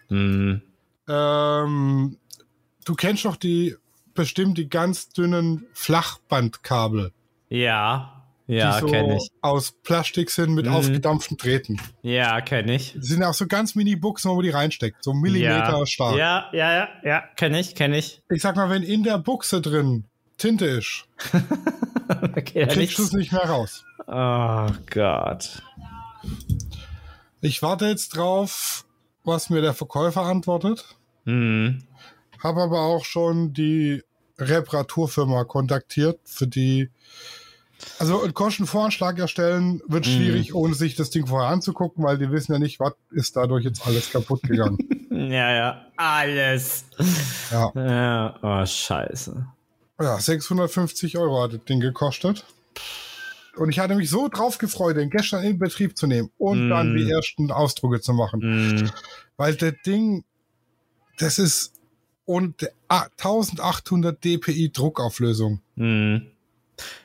Speaker 2: Hm.
Speaker 3: Ähm, du kennst doch die bestimmt die ganz dünnen Flachbandkabel.
Speaker 2: Ja. Ja,
Speaker 3: die so
Speaker 2: kenne ich.
Speaker 3: aus Plastik sind mit
Speaker 2: Mhm.
Speaker 3: aufgedampften Drähten.
Speaker 2: Ja, kenne ich.
Speaker 3: Das sind auch so ganz Mini-Buchsen, wo man die reinsteckt. So Millimeter
Speaker 2: ja.
Speaker 3: stark.
Speaker 2: Ja, ja, ja, ja, kenne ich, kenne ich.
Speaker 3: Ich sag mal, wenn in der Buchse drin Tinte ist,
Speaker 2: okay,
Speaker 3: kriegst du es nicht mehr raus.
Speaker 2: Oh Gott.
Speaker 3: Ich warte jetzt drauf, was mir der Verkäufer antwortet.
Speaker 2: Hm.
Speaker 3: Habe aber auch schon die Reparaturfirma kontaktiert, für die. Also einen Kostenvoranschlag erstellen wird
Speaker 2: Mhm.
Speaker 3: schwierig, ohne sich das Ding vorher anzugucken, weil die wissen ja nicht, was ist dadurch jetzt alles kaputt gegangen.
Speaker 2: Ja, ja, alles.
Speaker 3: ja.
Speaker 2: Ja, oh, scheiße.
Speaker 3: ja, 650 Euro hat das Ding gekostet. Und ich hatte mich so drauf gefreut, den gestern in Betrieb zu nehmen und
Speaker 2: Mm.
Speaker 3: dann die ersten Ausdrucke zu machen.
Speaker 2: Hm.
Speaker 3: Weil das Ding, das ist und ah, 1800 dpi Druckauflösung.
Speaker 2: Hm.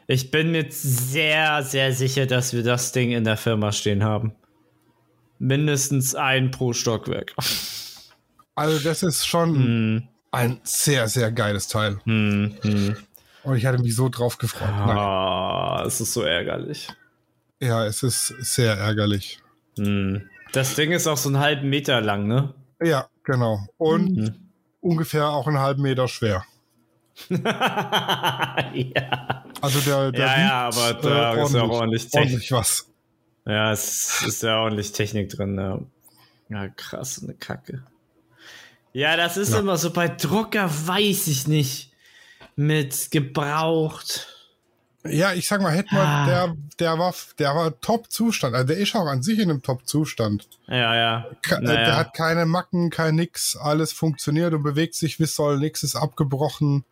Speaker 2: Ich bin mir sehr, sehr sicher, dass wir das Ding in der Firma stehen haben. Mindestens ein pro Stockwerk.
Speaker 3: Also das ist schon
Speaker 2: Hm.
Speaker 3: ein sehr, sehr geiles Teil.
Speaker 2: Hm. Hm.
Speaker 3: Und ich hatte mich so drauf gefreut.
Speaker 2: Ah, es ist so ärgerlich.
Speaker 3: Ja, es ist sehr ärgerlich.
Speaker 2: Das Ding ist auch so einen halben Meter lang, ne?
Speaker 3: Ja, genau. Und ungefähr auch einen halben Meter schwer.
Speaker 2: ja.
Speaker 3: Also der, der
Speaker 2: Ja,
Speaker 3: wiegt,
Speaker 2: ja, aber da ist ja auch ordentlich Technik.
Speaker 3: ordentlich was.
Speaker 2: Ja, es ist ja ordentlich Technik drin. Ja, ja krass, eine Kacke. Ja, das ist
Speaker 3: Ja.
Speaker 2: immer so bei Drucker, weiß ich nicht. Mit gebraucht.
Speaker 3: Ja, ich sag mal, hätte man,
Speaker 2: Ah.
Speaker 3: der, der war, der war Top-Zustand. Also der ist auch an sich in einem Top-Zustand.
Speaker 2: Ja, ja.
Speaker 3: Äh,
Speaker 2: Naja.
Speaker 3: Der hat keine Macken, kein nix, alles funktioniert und bewegt sich wie soll, nix ist abgebrochen.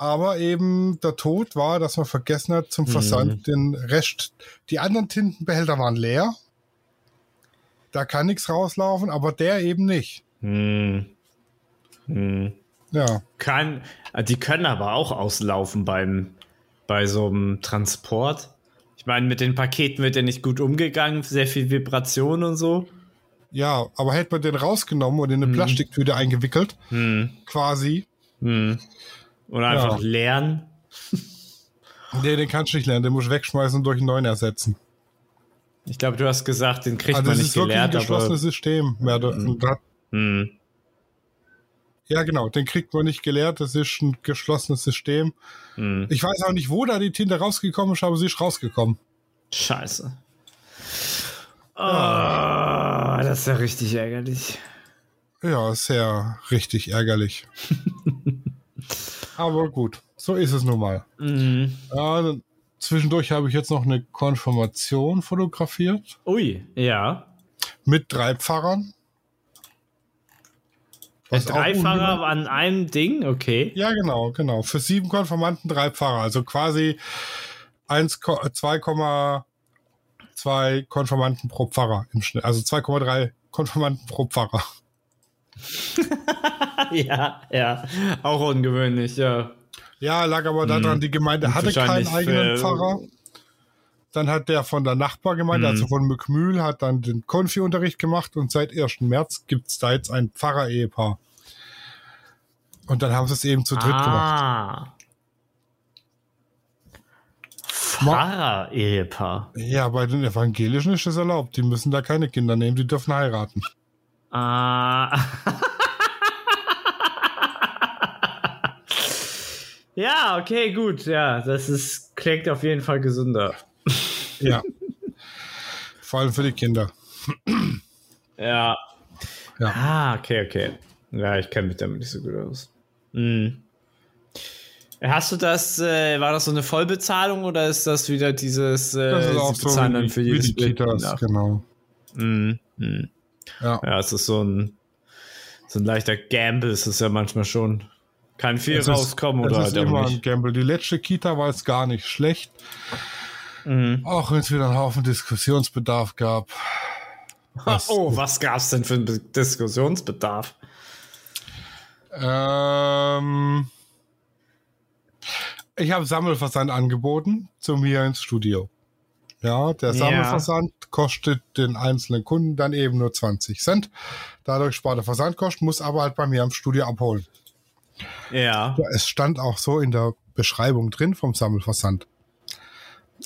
Speaker 3: Aber eben der Tod war, dass man vergessen hat zum Versand
Speaker 2: Mhm.
Speaker 3: den Rest. Die anderen Tintenbehälter waren leer. Da kann nichts rauslaufen, aber der eben nicht.
Speaker 2: Hm. Hm.
Speaker 3: Ja,
Speaker 2: Kann, die können aber auch auslaufen beim, bei so einem Transport. Ich meine, mit den Paketen wird ja nicht gut umgegangen, sehr viel Vibration und so.
Speaker 3: ja, aber hätte man den rausgenommen und in eine
Speaker 2: Mhm.
Speaker 3: Plastiktüte eingewickelt,
Speaker 2: Hm.
Speaker 3: quasi.
Speaker 2: Oder einfach leeren.
Speaker 3: Nee, den kannst du nicht lernen, den musst du wegschmeißen und durch einen neuen ersetzen.
Speaker 2: Ich glaube, du hast gesagt, den kriegt
Speaker 3: Also
Speaker 2: man nicht
Speaker 3: ist wirklich ein
Speaker 2: geleert, aber.
Speaker 3: geschlossenes System. Mehr oder- und hat-
Speaker 2: Hm.
Speaker 3: Ja, genau, den kriegt man nicht geleert, das ist ein geschlossenes System.
Speaker 2: Hm.
Speaker 3: Ich weiß auch nicht, wo da die Tinte rausgekommen ist, aber sie ist rausgekommen.
Speaker 2: Scheiße. Oh, das ist ja richtig ärgerlich.
Speaker 3: Ja, sehr richtig ärgerlich. aber gut, so ist es nun mal.
Speaker 2: Mhm.
Speaker 3: Dann- zwischendurch habe ich jetzt noch eine Konfirmation fotografiert
Speaker 2: Ui, ja.
Speaker 3: mit drei Pfarrern.
Speaker 2: Der
Speaker 3: Was
Speaker 2: Dreifahrer
Speaker 3: ungewohnt-
Speaker 2: an einem Ding, okay.
Speaker 3: Ja, genau, genau. Für sieben Konfirmanden drei Pfarrer. Also quasi 1, Ko- 2,2 Konfirmanden pro Pfarrer im Schnitt. Also 2,3 Konfirmanden pro Pfarrer.
Speaker 2: ja, ja. Auch ungewöhnlich, ja.
Speaker 3: Ja, lag aber daran,
Speaker 2: Mhm.
Speaker 3: die Gemeinde hatte keinen eigenen Pfarrer. Dann hat der von der Nachbargemeinde,
Speaker 2: Mhm.
Speaker 3: also von Mückmühl, hat dann den Konfi-Unterricht gemacht und seit 1. März gibt's da jetzt ein Pfarrer-Ehepaar. Und dann haben sie es eben zu dritt gemacht.
Speaker 2: ah. Pfarrer-Ehepaar.
Speaker 3: Ja, bei den Evangelischen ist das erlaubt. Die müssen da keine Kinder nehmen, die dürfen heiraten.
Speaker 2: Ah. ja, okay, gut. Ja, das ist, klingt auf jeden Fall gesünder.
Speaker 3: Ja. Vor allem für die Kinder.
Speaker 2: Ja.
Speaker 3: Ja.
Speaker 2: Ah, okay, okay. Ja, ich kenne mich damit nicht so gut aus. Hm. Hast du das, äh, war das so eine Vollbezahlung oder ist das wieder dieses, äh,
Speaker 3: Das ist auch so
Speaker 2: bezahlen
Speaker 3: wie,
Speaker 2: dann
Speaker 3: die-
Speaker 2: für
Speaker 3: wie
Speaker 2: jedes
Speaker 3: die
Speaker 2: Bild
Speaker 3: Kitas,
Speaker 2: nach?
Speaker 3: genau.
Speaker 2: Hm, hm.
Speaker 3: Ja.
Speaker 2: Ja, es ist so ein, so ein leichter Gamble, ist es ja manchmal schon. Kann viel
Speaker 3: Es ist-
Speaker 2: rauskommen
Speaker 3: es
Speaker 2: oder
Speaker 3: ist
Speaker 2: halt
Speaker 3: immer
Speaker 2: nicht.
Speaker 3: ein Gamble. Die letzte Kita war jetzt gar nicht schlecht,
Speaker 2: Mhm.
Speaker 3: auch wenn es wieder einen Haufen Diskussionsbedarf gab. Was-
Speaker 2: oh, was gab's denn für einen Be- Diskussionsbedarf?
Speaker 3: Ähm, ich habe Sammelversand angeboten zu mir ins Studio. Ja, der
Speaker 2: Ja.
Speaker 3: Sammelversand kostet den einzelnen Kunden dann eben nur 20 Cent. Dadurch spart er Versandkosten, muss aber halt bei mir am Studio abholen.
Speaker 2: Ja.
Speaker 3: Es stand auch so in der Beschreibung drin vom Sammelversand.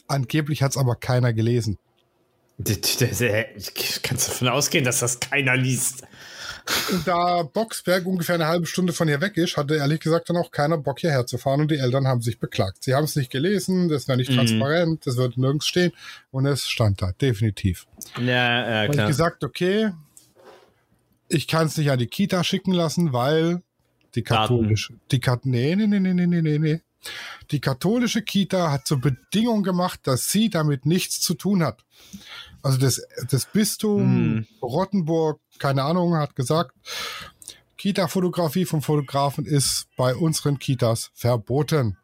Speaker 3: Angeblich hat es aber keiner gelesen.
Speaker 2: Das, das, äh, kannst davon ausgehen, dass das keiner liest.
Speaker 3: Und da Boxberg ungefähr eine halbe Stunde von hier weg ist, hatte ehrlich gesagt dann auch keiner Bock hierher zu fahren und die Eltern haben sich beklagt. Sie haben es nicht gelesen, das wäre nicht
Speaker 2: Mhm.
Speaker 3: transparent, das würde nirgends stehen und es stand da, definitiv.
Speaker 2: Ja, ja,
Speaker 3: Und ich
Speaker 2: klar.
Speaker 3: gesagt, okay, ich kann es nicht an die Kita schicken lassen, weil die katholische, die Kat nee, nee, nee, nee, nee, nee, nee. Die katholische Kita hat zur Bedingung gemacht, dass sie damit nichts zu tun hat. Also das, das Bistum
Speaker 2: Hm.
Speaker 3: Rottenburg, keine Ahnung, hat gesagt, Kita-Fotografie vom Fotografen ist bei unseren Kitas verboten.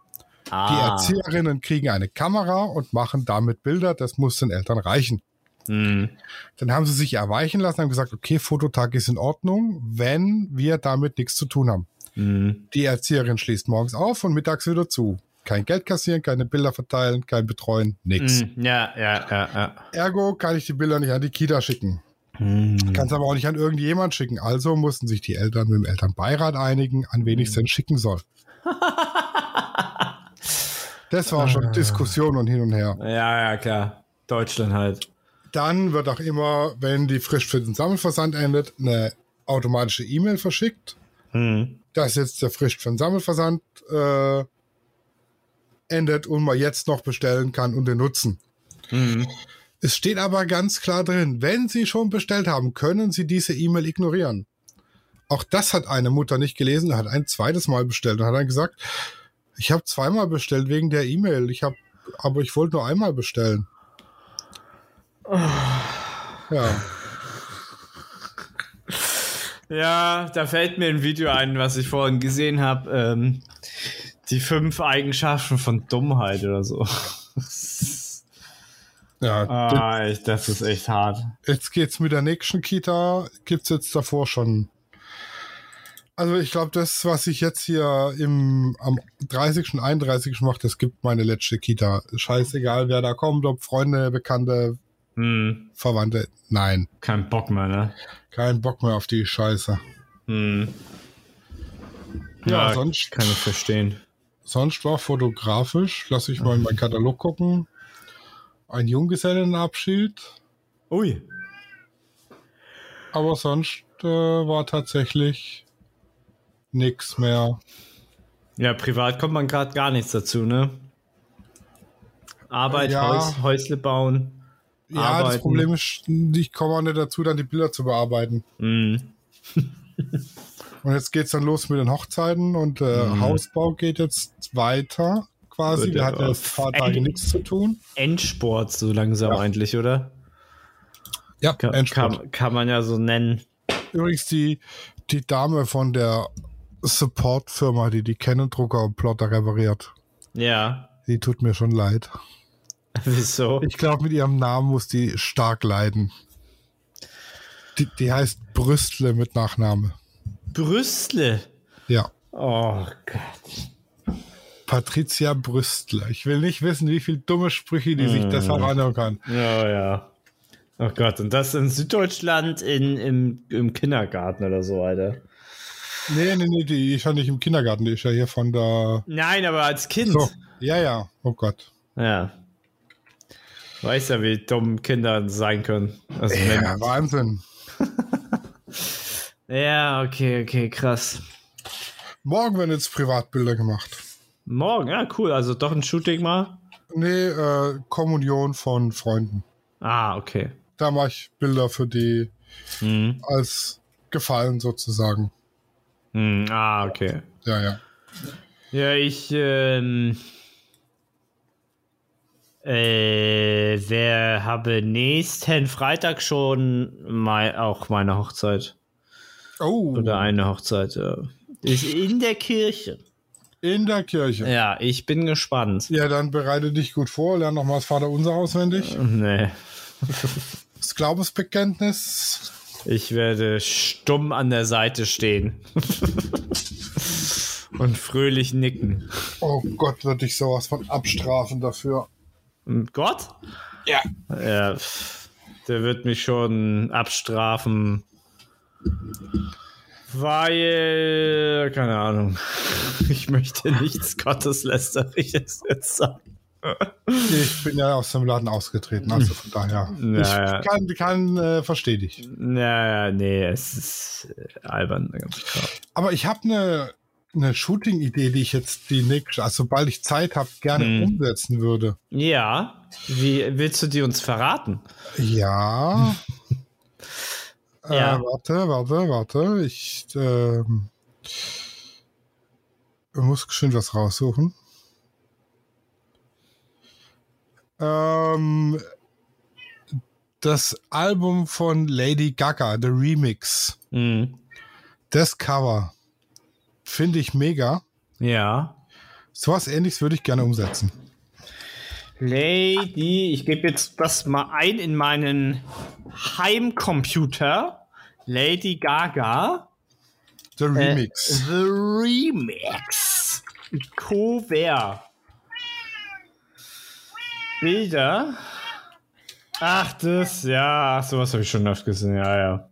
Speaker 3: Die
Speaker 2: ah.
Speaker 3: Erzieherinnen kriegen eine Kamera und machen damit Bilder, das muss den Eltern reichen.
Speaker 2: Hm.
Speaker 3: Dann haben sie sich erweichen lassen, haben gesagt, okay, Fototag ist in Ordnung, wenn wir damit nichts zu tun haben.
Speaker 2: Hm.
Speaker 3: Die Erzieherin schließt morgens auf und mittags wieder zu. Kein Geld kassieren, keine Bilder verteilen, kein Betreuen, nix.
Speaker 2: Hm. Ja, ja, ja, ja.
Speaker 3: Ergo kann ich die Bilder nicht an die Kita schicken.
Speaker 2: Hm.
Speaker 3: Kann es aber auch nicht an irgendjemand schicken. Also mussten sich die Eltern mit dem Elternbeirat einigen, an wen ich es denn schicken soll. Das war schon Diskussion und hin und her.
Speaker 2: Ja, ja, klar. Deutschland halt.
Speaker 3: Dann wird auch immer, wenn die Frist für den Sammelversand endet, eine automatische E-Mail verschickt.
Speaker 2: Hm.
Speaker 3: dass jetzt der Frist für den Sammelversand äh, endet und man jetzt noch bestellen kann und den nutzen.
Speaker 2: Hm.
Speaker 3: Es steht aber ganz klar drin, wenn Sie schon bestellt haben, können Sie diese E-Mail ignorieren. Auch das hat eine Mutter nicht gelesen, hat ein zweites Mal bestellt und hat dann gesagt, ich habe zweimal bestellt wegen der E-Mail, ich habe, aber ich wollte nur einmal bestellen. Ja,
Speaker 2: Ja, da fällt mir ein Video ein, was ich vorhin gesehen habe. Ähm, die fünf Eigenschaften von Dummheit oder so.
Speaker 3: ja.
Speaker 2: Ah, ich, das ist echt hart.
Speaker 3: Jetzt geht's mit der nächsten Kita. Gibt's jetzt davor schon. Also ich glaube, das, was ich jetzt hier im am 30. und 31. mache, das gibt meine letzte Kita. Scheißegal, wer da kommt, ob Freunde, Bekannte,
Speaker 2: Hm,
Speaker 3: Verwandte. Nein,
Speaker 2: kein Bock mehr, ne?
Speaker 3: kein Bock mehr auf die Scheiße.
Speaker 2: Hm.
Speaker 3: Ja, sonst,
Speaker 2: Kann ich verstehen.
Speaker 3: sonst war fotografisch. Lass ich mal in meinen Katalog gucken. Ein Junggesellenabschied.
Speaker 2: Ui.
Speaker 3: Aber sonst äh, war tatsächlich nix mehr.
Speaker 2: Ja, privat kommt man gerade gar nichts dazu, ne? Arbeit,
Speaker 3: Ja.
Speaker 2: Haus, Häusle bauen.
Speaker 3: Ja, das
Speaker 2: Arbeiten.
Speaker 3: Problem ist, ich komme auch nicht dazu, dann die Bilder zu bearbeiten.
Speaker 2: Hm.
Speaker 3: Und jetzt geht's dann los mit den Hochzeiten und äh,
Speaker 2: Mhm.
Speaker 3: Hausbau geht jetzt weiter quasi. Wir hatten jetzt ein paar Tage nichts zu tun.
Speaker 2: Endsport so langsam
Speaker 3: Ja.
Speaker 2: eigentlich, oder?
Speaker 3: Ja,
Speaker 2: Kann,
Speaker 3: Endspurt.
Speaker 2: kann, kann man ja so nennen.
Speaker 3: Übrigens die, die Dame von der Support-Firma, die die Canon-Drucker und Plotter repariert,
Speaker 2: Ja.
Speaker 3: die tut mir schon leid.
Speaker 2: Wieso?
Speaker 3: Ich glaube, mit ihrem Namen muss die stark leiden. Die, die heißt Brüstle mit Nachname.
Speaker 2: Brüstle.
Speaker 3: Ja.
Speaker 2: Oh Gott.
Speaker 3: Patricia Brüstle. Ich will nicht wissen, wie viele dumme Sprüche die sich
Speaker 2: Mm.
Speaker 3: deshalb anhören kann.
Speaker 2: Ja, ja. Oh Gott, und das in Süddeutschland in, im, im Kindergarten oder so, Alter.
Speaker 3: Nee, nee, nee, die ist ja nicht im Kindergarten, die ist ja hier von der.
Speaker 2: Nein, aber als Kind.
Speaker 3: So. Ja, ja. Oh Gott.
Speaker 2: Ja. Weiß ja, wie dumm Kinder sein können. Also
Speaker 3: Ja,
Speaker 2: wenn,
Speaker 3: Wahnsinn.
Speaker 2: ja, okay, okay, krass.
Speaker 3: Morgen werden jetzt Privatbilder gemacht.
Speaker 2: Morgen, ja, cool. Also doch ein Shooting mal.
Speaker 3: Nee, äh, Kommunion von Freunden.
Speaker 2: Ah, okay.
Speaker 3: Da mache ich Bilder für die
Speaker 2: Hm.
Speaker 3: als Gefallen sozusagen.
Speaker 2: Hm, ah, okay.
Speaker 3: Ja, ja.
Speaker 2: Ja, ich, ähm, äh, wer habe nächsten Freitag schon mei auch meine Hochzeit.
Speaker 3: Oh,
Speaker 2: Oder eine Hochzeit, ja. Ist in der Kirche.
Speaker 3: In der Kirche. Ja.
Speaker 2: Ja, ich bin gespannt.
Speaker 3: dann bereite dich gut vor, lerne nochmal das Vaterunser auswendig.
Speaker 2: Nee.
Speaker 3: Das Glaubensbekenntnis.
Speaker 2: Ich werde stumm an der Seite stehen. Und fröhlich nicken.
Speaker 3: Oh Gott, würde ich sowas von abstrafen dafür.
Speaker 2: Und Gott?
Speaker 3: Ja.
Speaker 2: Ja, der wird mich schon abstrafen. Weil, keine Ahnung, ich möchte nichts Gotteslästerliches jetzt sagen.
Speaker 3: Ich bin ja aus dem Laden ausgetreten, also von daher.
Speaker 2: Naja.
Speaker 3: Ich kann, kann äh, verstehe dich.
Speaker 2: Naja, nee, es ist äh, albern, ganz klar.
Speaker 3: Aber ich habe eine eine Shooting-Idee, die ich jetzt die nächste, also sobald ich Zeit habe, gerne
Speaker 2: Hm.
Speaker 3: umsetzen würde.
Speaker 2: Ja, wie willst du die uns verraten?
Speaker 3: Ja.
Speaker 2: Ja.
Speaker 3: Äh, warte, warte, warte. Ich ähm, muss geschwind was raussuchen. Ähm, das Album von Lady Gaga, The Remix,
Speaker 2: Hm.
Speaker 3: das Cover, finde ich mega.
Speaker 2: Ja.
Speaker 3: Sowas ähnliches würde ich gerne umsetzen.
Speaker 2: Lady, ich gebe jetzt das mal ein in meinen Heimcomputer. Lady Gaga.
Speaker 3: The Remix.
Speaker 2: Äh, The Remix. Cover. Bilder. Ach, das, ja, ach, sowas habe ich schon oft gesehen, ja, ja.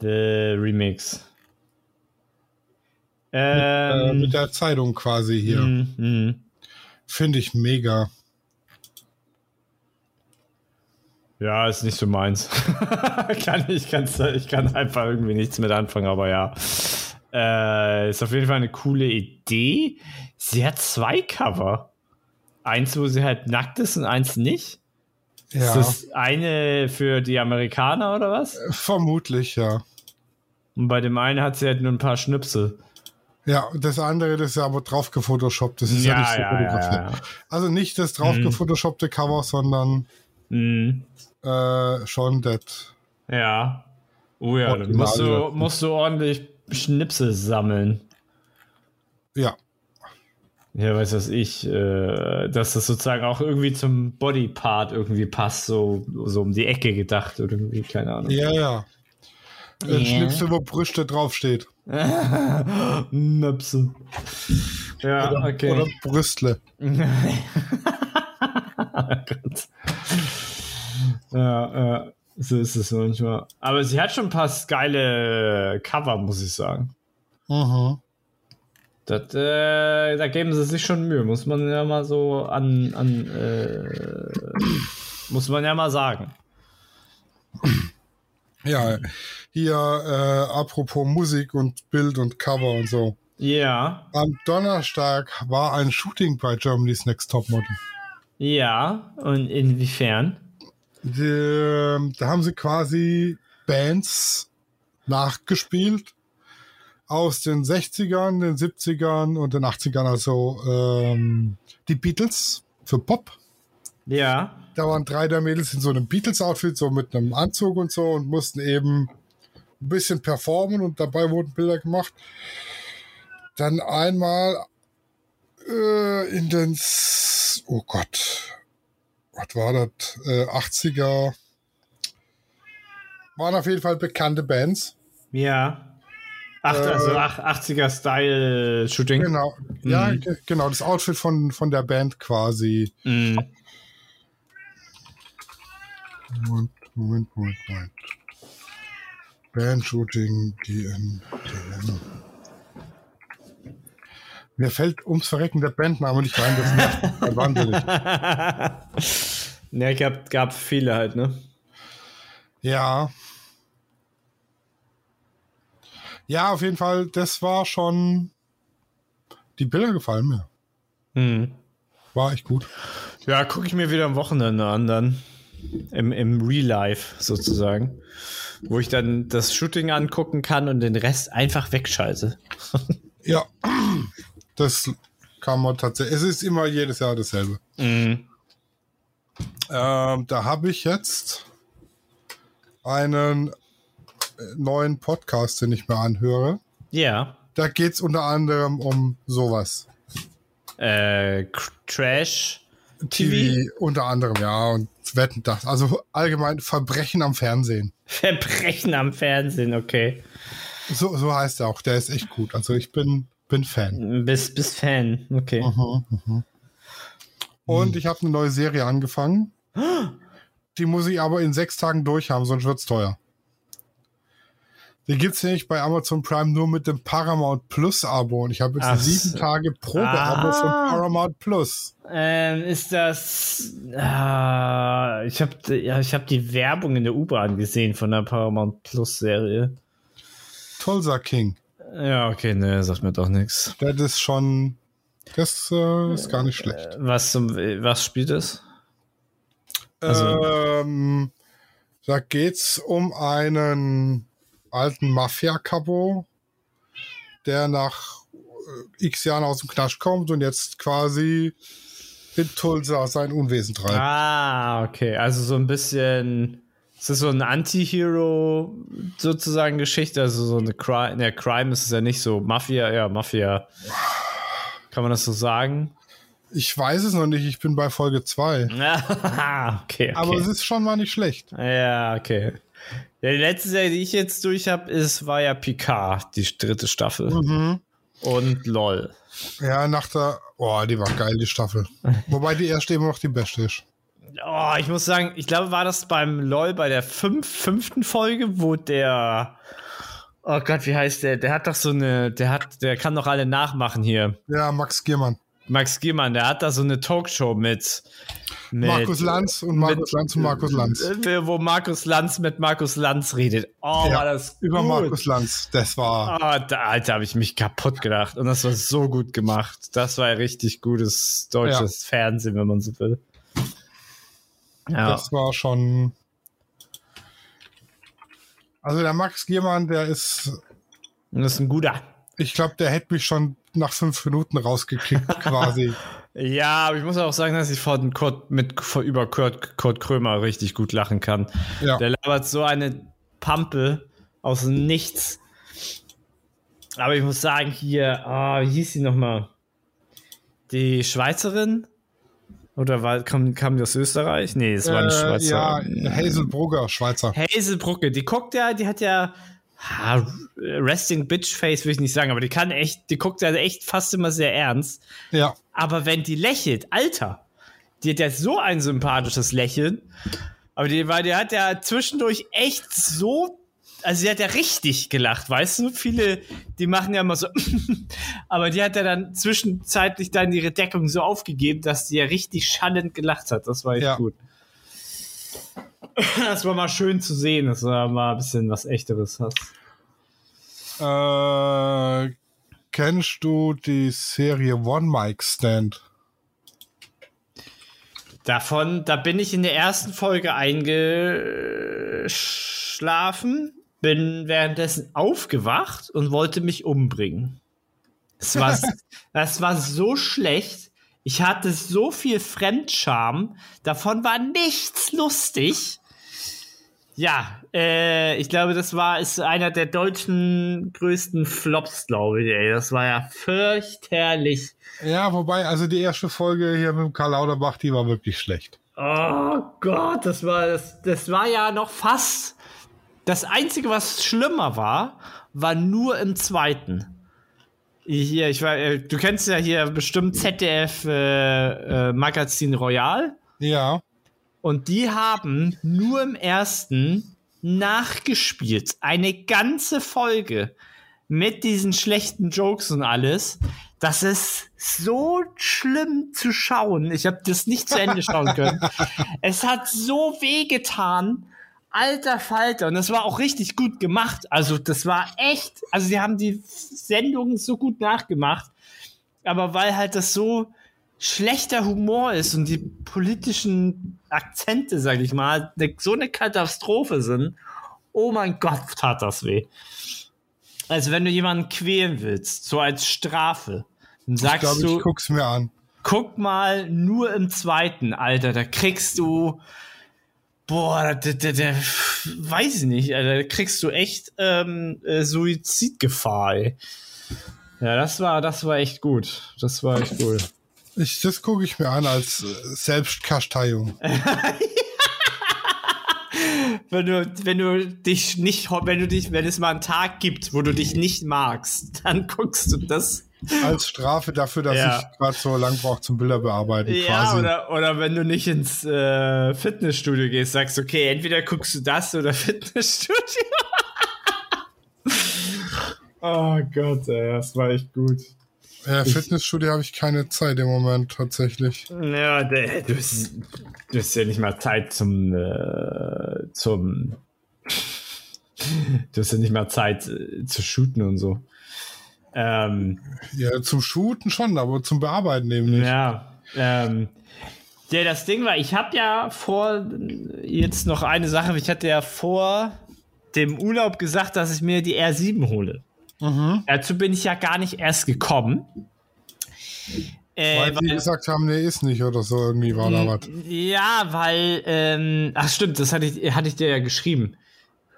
Speaker 2: The Remix.
Speaker 3: äh,
Speaker 2: Ähm,
Speaker 3: mit der Zeitung quasi hier.
Speaker 2: mm, mm.
Speaker 3: Finde ich mega.
Speaker 2: Ja, ist nicht so meins. kann, ich, kann's, ich kann einfach irgendwie nichts mit anfangen, aber ja. Äh, ist auf jeden Fall eine coole Idee. Sie hat zwei Cover. Eins, wo sie halt nackt ist und eins nicht.
Speaker 3: Ja,
Speaker 2: Ist das eine für die Amerikaner oder was?
Speaker 3: vermutlich, ja.
Speaker 2: Und bei dem einen hat sie halt nur ein paar Schnipsel.
Speaker 3: Ja, das andere, das ist ja aber drauf gefotoshoppt. Das ist ja, nicht so fotografiert. Also nicht das drauf
Speaker 2: Mhm.
Speaker 3: gefotoshoppte Cover, sondern
Speaker 2: Mhm.
Speaker 3: Äh, schon das.
Speaker 2: Ja. Oh ja, dann musst du, musst du ordentlich Schnipsel sammeln.
Speaker 3: Ja,
Speaker 2: Ja, weiß was ich, äh, dass das sozusagen auch irgendwie zum Bodypart irgendwie passt, so, so um die Ecke gedacht oder irgendwie, keine Ahnung.
Speaker 3: ja, ja.
Speaker 2: Ja.
Speaker 3: Schnipsel, wo Brüste draufsteht.
Speaker 2: Möpse. Ja,
Speaker 3: Oder,
Speaker 2: okay.
Speaker 3: oder Brüstle.
Speaker 2: Gott. Ja, ja, so ist es manchmal. Aber sie hat schon ein paar geile Cover, muss ich sagen.
Speaker 3: Mhm.
Speaker 2: Das, äh, da geben sie sich schon Mühe, muss man ja mal so an, an äh, muss man ja mal sagen.
Speaker 3: Ja, hier äh, apropos Musik und Bild und Cover und so.
Speaker 2: Ja,
Speaker 3: Am Donnerstag war ein Shooting bei Germany's Next Topmodel.
Speaker 2: ja, und inwiefern?
Speaker 3: Die, ähm, da haben sie quasi Bands nachgespielt aus den 60ern, den 70ern und den 80ern, also ähm, die Beatles für Pop.
Speaker 2: Ja,
Speaker 3: Da waren drei der Mädels in so einem Beatles-Outfit, so mit einem Anzug und so und mussten eben ein bisschen performen und dabei wurden Bilder gemacht. Dann einmal äh, in den, oh Gott, was war das, äh, 80er, waren auf jeden Fall bekannte Bands.
Speaker 2: ja. Ach,
Speaker 3: Äh,
Speaker 2: also ach, 80er Style Shooting.
Speaker 3: Genau, ja,
Speaker 2: Mhm.
Speaker 3: ge- genau, das Outfit von, von der Band quasi.
Speaker 2: Mhm.
Speaker 3: Moment, Moment, Moment, Moment. Band-Shooting, GNTM. Mir fällt ums Verrecken der Bandname nicht rein, das nervt halt wahnsinnig.
Speaker 2: Ja, gab, gab viele halt, ne?
Speaker 3: Ja. Ja, auf jeden Fall, das war schon. Die Bilder gefallen mir.
Speaker 2: Mhm.
Speaker 3: War echt gut.
Speaker 2: Ja, gucke ich mir wieder am Wochenende an dann. Im, Im Real Life sozusagen. Wo ich dann das Shooting angucken kann und den Rest einfach wegschalte.
Speaker 3: Ja, das kann man tatsächlich. Es ist immer jedes Jahr dasselbe.
Speaker 2: Mhm.
Speaker 3: Ähm, da habe ich jetzt einen äh, neuen Podcast, den ich mir anhöre.
Speaker 2: Ja.
Speaker 3: Da geht es unter anderem um sowas.
Speaker 2: Äh, Trash.
Speaker 3: TV, unter anderem, ja, und wetten das. Also allgemein Verbrechen am Fernsehen.
Speaker 2: Verbrechen am Fernsehen, okay.
Speaker 3: So, so heißt er auch. Der ist echt gut. Also ich bin, bin Fan.
Speaker 2: Bist, bist Fan, okay.
Speaker 3: Und ich habe eine neue Serie angefangen. Die muss ich aber in sechs Tagen durch haben, sonst wird's teuer. Die gibt's nämlich bei Amazon Prime nur mit dem Paramount Plus Abo. Und ich habe jetzt
Speaker 2: Ach
Speaker 3: sieben. Tage Probeabo von
Speaker 2: Ah.
Speaker 3: Paramount Plus.
Speaker 2: Ähm, ist das. Ah, ich habe ja, ich hab die Werbung in der U-Bahn gesehen von der Paramount Plus Serie.
Speaker 3: Tulsa King.
Speaker 2: Ja, okay, ne, sagt mir doch nichts.
Speaker 3: Das ist schon. Das äh, ist gar nicht schlecht.
Speaker 2: Was, zum, was spielt es? also-
Speaker 3: ähm, da geht's um einen alten Mafia-Kabo, der nach äh, x Jahren aus dem Knast kommt und jetzt quasi in Tulsa sein Unwesen treibt.
Speaker 2: Ah, okay. Also so ein bisschen. Ist das so ein Anti-Hero sozusagen Geschichte? Also so eine Crime. Ne, Crime ist es ja nicht so. Mafia, ja, Mafia. Kann man das so sagen?
Speaker 3: Ich weiß es noch nicht, ich bin bei Folge 2.
Speaker 2: Ah, okay, okay.
Speaker 3: Aber es ist schon mal nicht schlecht.
Speaker 2: Ja, okay. Die letzte Serie, die ich jetzt durch habe, ist, war ja Picard, die dritte Staffel.
Speaker 3: Mhm.
Speaker 2: Und LOL.
Speaker 3: Ja, nach der. Oh, die war geil, die Staffel. Wobei die erste immer noch die beste ist.
Speaker 2: Oh, ich muss sagen, ich glaube, war das beim LOL bei der fünf, fünften Folge, wo der. Oh Gott, wie heißt der? Der hat doch so eine. Der hat, der kann doch alle nachmachen hier.
Speaker 3: Ja, Max Giermann.
Speaker 2: Max Giermann, der hat da so eine Talkshow mit. mit
Speaker 3: Markus Lanz und Markus Lanz und Markus Lanz.
Speaker 2: äh, Wo Markus Lanz mit Markus Lanz redet. Oh,
Speaker 3: Ja,
Speaker 2: war das
Speaker 3: Über
Speaker 2: gut.
Speaker 3: Markus Lanz. Das war.
Speaker 2: Ah, da, Alter, habe ich mich kaputt gedacht. Und das war so gut gemacht. Das war richtig gutes deutsches Fernsehen, wenn man so will. Ja.
Speaker 3: Das war schon. Also der Max Giermann, der ist.
Speaker 2: das ist ein guter.
Speaker 3: Ich glaube, der hätte mich schon nach fünf Minuten rausgekickt, quasi.
Speaker 2: Ja, aber ich muss auch sagen, dass ich von Kurt, mit, von, über Kurt, Kurt Krömer richtig gut lachen kann.
Speaker 3: Ja.
Speaker 2: Der labert so eine Pampe aus dem Nichts. Aber ich muss sagen, hier, ah, wie hieß sie nochmal? Die Schweizerin? Oder war, kam, kam die aus Österreich? Nee, es war eine
Speaker 3: Äh,
Speaker 2: Schweizer.
Speaker 3: ja, Hazel Brugger, Schweizer.
Speaker 2: Hazelbrugge, die guckt ja, die hat ja ha, Resting Bitch Face, will ich nicht sagen, aber die kann echt, die guckt ja echt fast immer sehr ernst.
Speaker 3: Ja.
Speaker 2: Aber wenn die lächelt, Alter, die hat ja so ein sympathisches Lächeln. Aber die, weil die hat ja zwischendurch echt so, also sie hat ja richtig gelacht, weißt du? Viele, die machen ja immer so, aber die hat ja dann zwischenzeitlich dann ihre Deckung so aufgegeben, dass die ja richtig schallend gelacht hat. Das war echt
Speaker 3: Ja.
Speaker 2: gut. Das war mal schön zu sehen, dass du da mal ein bisschen was Echteres hast.
Speaker 3: Äh, kennst du die Serie One Mic Stand?
Speaker 2: Davon, da bin ich in der ersten Folge eingeschlafen, bin währenddessen aufgewacht und wollte mich umbringen. Es war, das war so schlecht. Ich hatte so viel Fremdscham. Davon war nichts lustig. Ja, äh, ich glaube, das war ist einer der deutschen größten Flops, glaube ich. Ey. Das war ja fürchterlich.
Speaker 3: Ja, wobei, also die erste Folge hier mit Karl Lauterbach, die war wirklich schlecht.
Speaker 2: Oh Gott, das war das, das war ja noch fast das einzige, was schlimmer war, war nur im zweiten. Hier, ich war, äh, du kennst ja hier bestimmt ZDF äh, äh, Magazin Royal
Speaker 3: Ja.
Speaker 2: und die haben nur im ersten nachgespielt, eine ganze Folge mit diesen schlechten Jokes und alles. Das ist so schlimm zu schauen. Ich habe das nicht zu Ende schauen können. es hat so weh getan. Alter Falter. Und das war auch richtig gut gemacht. Also, das war echt. Also, sie haben die Sendung so gut nachgemacht. Aber weil halt das so schlechter Humor ist und die politischen Akzente, sag ich mal, ne- so eine Katastrophe sind. Oh mein Gott, tat das weh. Also, wenn du jemanden quälen willst, so als Strafe, dann
Speaker 3: Ich
Speaker 2: sagst
Speaker 3: glaube,
Speaker 2: du
Speaker 3: ich guck's mir an.
Speaker 2: guck mal nur im zweiten, Alter, da kriegst du, boah, der, der, der weiß ich nicht, Alter, da kriegst du echt ähm, äh, Suizidgefahr, ey. Ja, das war, das war echt gut. Das war echt cool.
Speaker 3: Ich, das gucke ich mir an als äh, Selbstkasteiung.
Speaker 2: Wenn du, wenn du dich nicht, wenn du dich, wenn es mal einen Tag gibt, wo du dich nicht magst, dann guckst du das.
Speaker 3: Als Strafe dafür, dass
Speaker 2: Ja.
Speaker 3: ich gerade so lang brauche zum Bilder bearbeiten.
Speaker 2: Ja,
Speaker 3: quasi.
Speaker 2: oder, oder wenn du nicht ins äh, Fitnessstudio gehst, sagst, okay, entweder guckst du das oder Fitnessstudio. Oh Gott, ey, das war echt gut.
Speaker 3: Ja, Fitnessstudio habe ich keine Zeit im Moment tatsächlich.
Speaker 2: Ja, der, du, hast, du hast ja nicht mal Zeit zum, äh, zum du hast ja nicht mal Zeit äh, zu shooten und so. Ähm,
Speaker 3: ja, zum Shooten schon, aber zum Bearbeiten eben nicht.
Speaker 2: Ja, ähm, ja, das Ding war, ich habe ja vor, jetzt noch eine Sache, ich hatte ja vor dem Urlaub gesagt, dass ich mir die R7 hole. Mhm. Dazu bin ich ja gar nicht erst gekommen.
Speaker 3: Äh, weil, weil die gesagt haben, nee, ist nicht oder so, irgendwie war da was.
Speaker 2: Ja, weil, ähm, ach stimmt, das hatte ich, hatte ich dir ja geschrieben.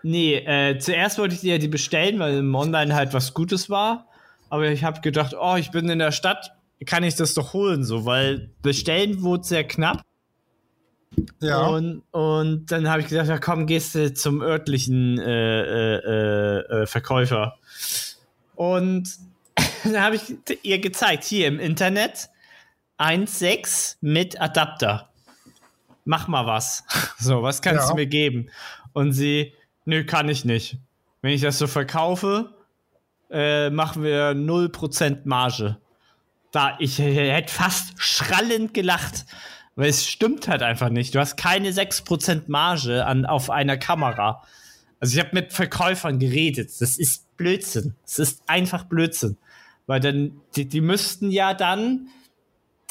Speaker 2: Nee, äh, zuerst wollte ich dir ja die bestellen, weil im Online halt was Gutes war. Aber ich habe gedacht, oh, ich bin in der Stadt, kann ich das doch holen, so, weil bestellen wurde sehr knapp. Ja. Und, und dann habe ich gesagt, ja komm, gehst du zum örtlichen äh, äh, äh, äh Verkäufer. Und dann habe ich ihr gezeigt, hier im Internet 1.6 mit Adapter. Mach mal was. So, was kannst ja. du mir geben? Und sie, Nö, kann ich nicht. Wenn ich das so verkaufe, äh, machen wir 0% Marge. Da, ich hätte fast schrallend gelacht, weil es stimmt halt einfach nicht. Du hast keine 6% Marge an, auf einer Kamera. Also ich habe mit Verkäufern geredet. Das ist Blödsinn. Es ist einfach Blödsinn. Weil dann, die, die müssten ja dann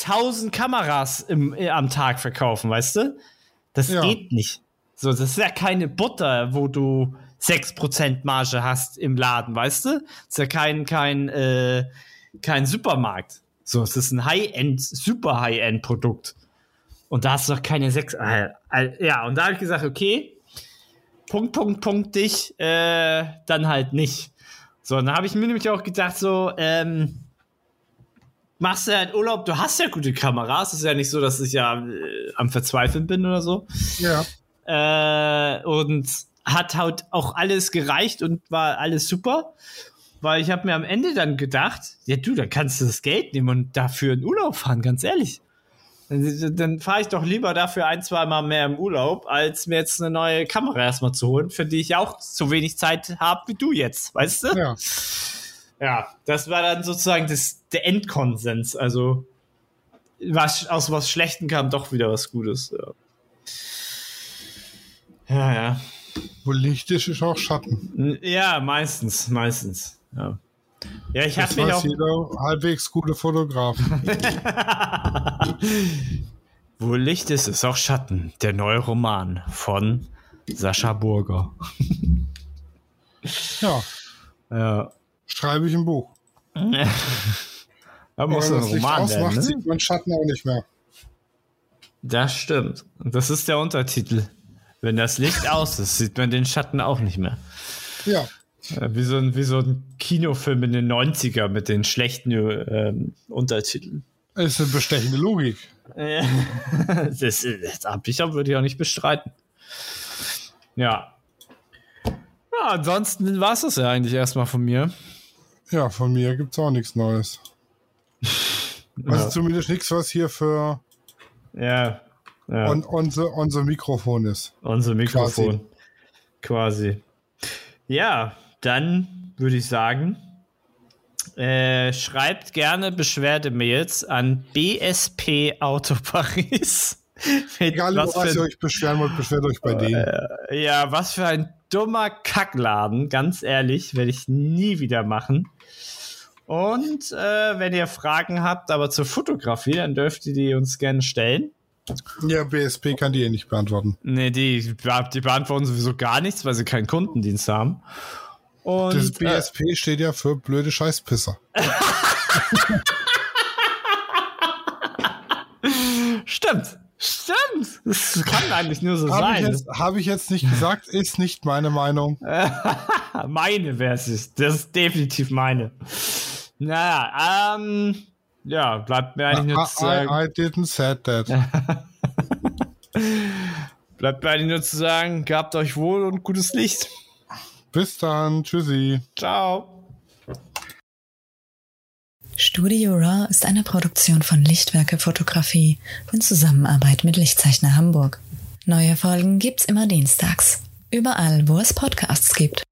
Speaker 2: 1000 Kameras im, äh, am Tag verkaufen, weißt du? Das ja. geht nicht. So, das ist ja keine Butter, wo du 6% Marge hast im Laden, weißt du? Das ist ja kein, kein, äh, kein Supermarkt. So, es ist ein High-End, super High-End-Produkt. Und da hast du doch keine 6. Äh, äh, ja, und da habe ich gesagt, okay, Punkt, Punkt, Punkt, dich, äh, dann halt nicht. So, und dann habe ich mir nämlich auch gedacht, so, ähm, machst du halt Urlaub, du hast ja gute Kameras, es ist ja nicht so, dass ich ja äh, am Verzweifeln bin oder so.
Speaker 3: Ja.
Speaker 2: Äh, und hat halt auch alles gereicht und war alles super. Weil ich habe mir am Ende dann gedacht, ja du, dann kannst du das Geld nehmen und dafür in Urlaub fahren, ganz ehrlich. Dann, dann fahre ich doch lieber dafür ein, zwei Mal mehr im Urlaub, als mir jetzt eine neue Kamera erstmal zu holen, für die ich auch so wenig Zeit habe wie du jetzt, weißt du?
Speaker 3: Ja.
Speaker 2: Ja, das war dann sozusagen das, der Endkonsens. Also was, aus was Schlechten kam doch wieder was Gutes. Ja. Ja, ja.
Speaker 3: Wo Licht ist, ist auch Schatten.
Speaker 2: Ja, meistens, meistens. Ja, ja ich habe
Speaker 3: mich auch. Jeder halbwegs gute Fotograf.
Speaker 2: Wo Licht ist, ist auch Schatten. Der neue Roman von Sascha Burger.
Speaker 3: ja.
Speaker 2: Ja.
Speaker 3: Schreibe ich ein Buch.
Speaker 2: da muss ein Roman
Speaker 3: Licht ausmacht, werden, ne? sieht man Schatten auch nicht mehr.
Speaker 2: Das stimmt. Das ist der Untertitel. Wenn das Licht aus ist, sieht man den Schatten auch nicht mehr.
Speaker 3: Ja.
Speaker 2: Wie so ein, wie so ein Kinofilm in den 90er mit den schlechten ähm, Untertiteln.
Speaker 3: Das ist eine bestechende Logik.
Speaker 2: das, das, das würde ich auch nicht bestreiten. Ja. Ja, ansonsten war es das ja eigentlich erstmal von mir.
Speaker 3: Ja, von mir gibt es auch nichts Neues. Also ja. zumindest nichts, was hier für
Speaker 2: ja. Ja.
Speaker 3: Und unser, unser Mikrofon ist.
Speaker 2: Unser Mikrofon. Quasi. Quasi. Ja, dann würde ich sagen, äh, schreibt gerne Beschwerdemails an BSP Auto Paris.
Speaker 3: Egal, was, was ihr euch beschweren wollt, beschwert euch bei denen.
Speaker 2: Äh, ja, was für ein dummer Kackladen, ganz ehrlich, werde ich nie wieder machen. Und äh, wenn ihr Fragen habt, aber zur Fotografie, dann dürft ihr die uns gerne stellen.
Speaker 3: Ja, BSP kann die eh nicht beantworten.
Speaker 2: Nee, die, die beantworten sowieso gar nichts, weil sie keinen Kundendienst haben. Und,
Speaker 3: das BSP äh, steht ja für blöde Scheißpisser.
Speaker 2: Stimmt. Stimmt. Das kann eigentlich nur so
Speaker 3: hab
Speaker 2: sein.
Speaker 3: Habe ich jetzt nicht gesagt, ist nicht meine Meinung.
Speaker 2: meine wäre es. Das ist definitiv meine. Naja, ähm, ja, bleibt mir eigentlich nur zu sagen.
Speaker 3: I, I didn't said that.
Speaker 2: bleibt mir eigentlich nur zu sagen, gehabt euch wohl und gutes Licht.
Speaker 3: Bis dann. Tschüssi.
Speaker 2: Ciao.
Speaker 1: Studio Raw ist eine Produktion von Lichtwerke Fotografie in Zusammenarbeit mit Lichtzeichner Hamburg. Neue Folgen gibt's immer dienstags. Überall, wo es Podcasts gibt.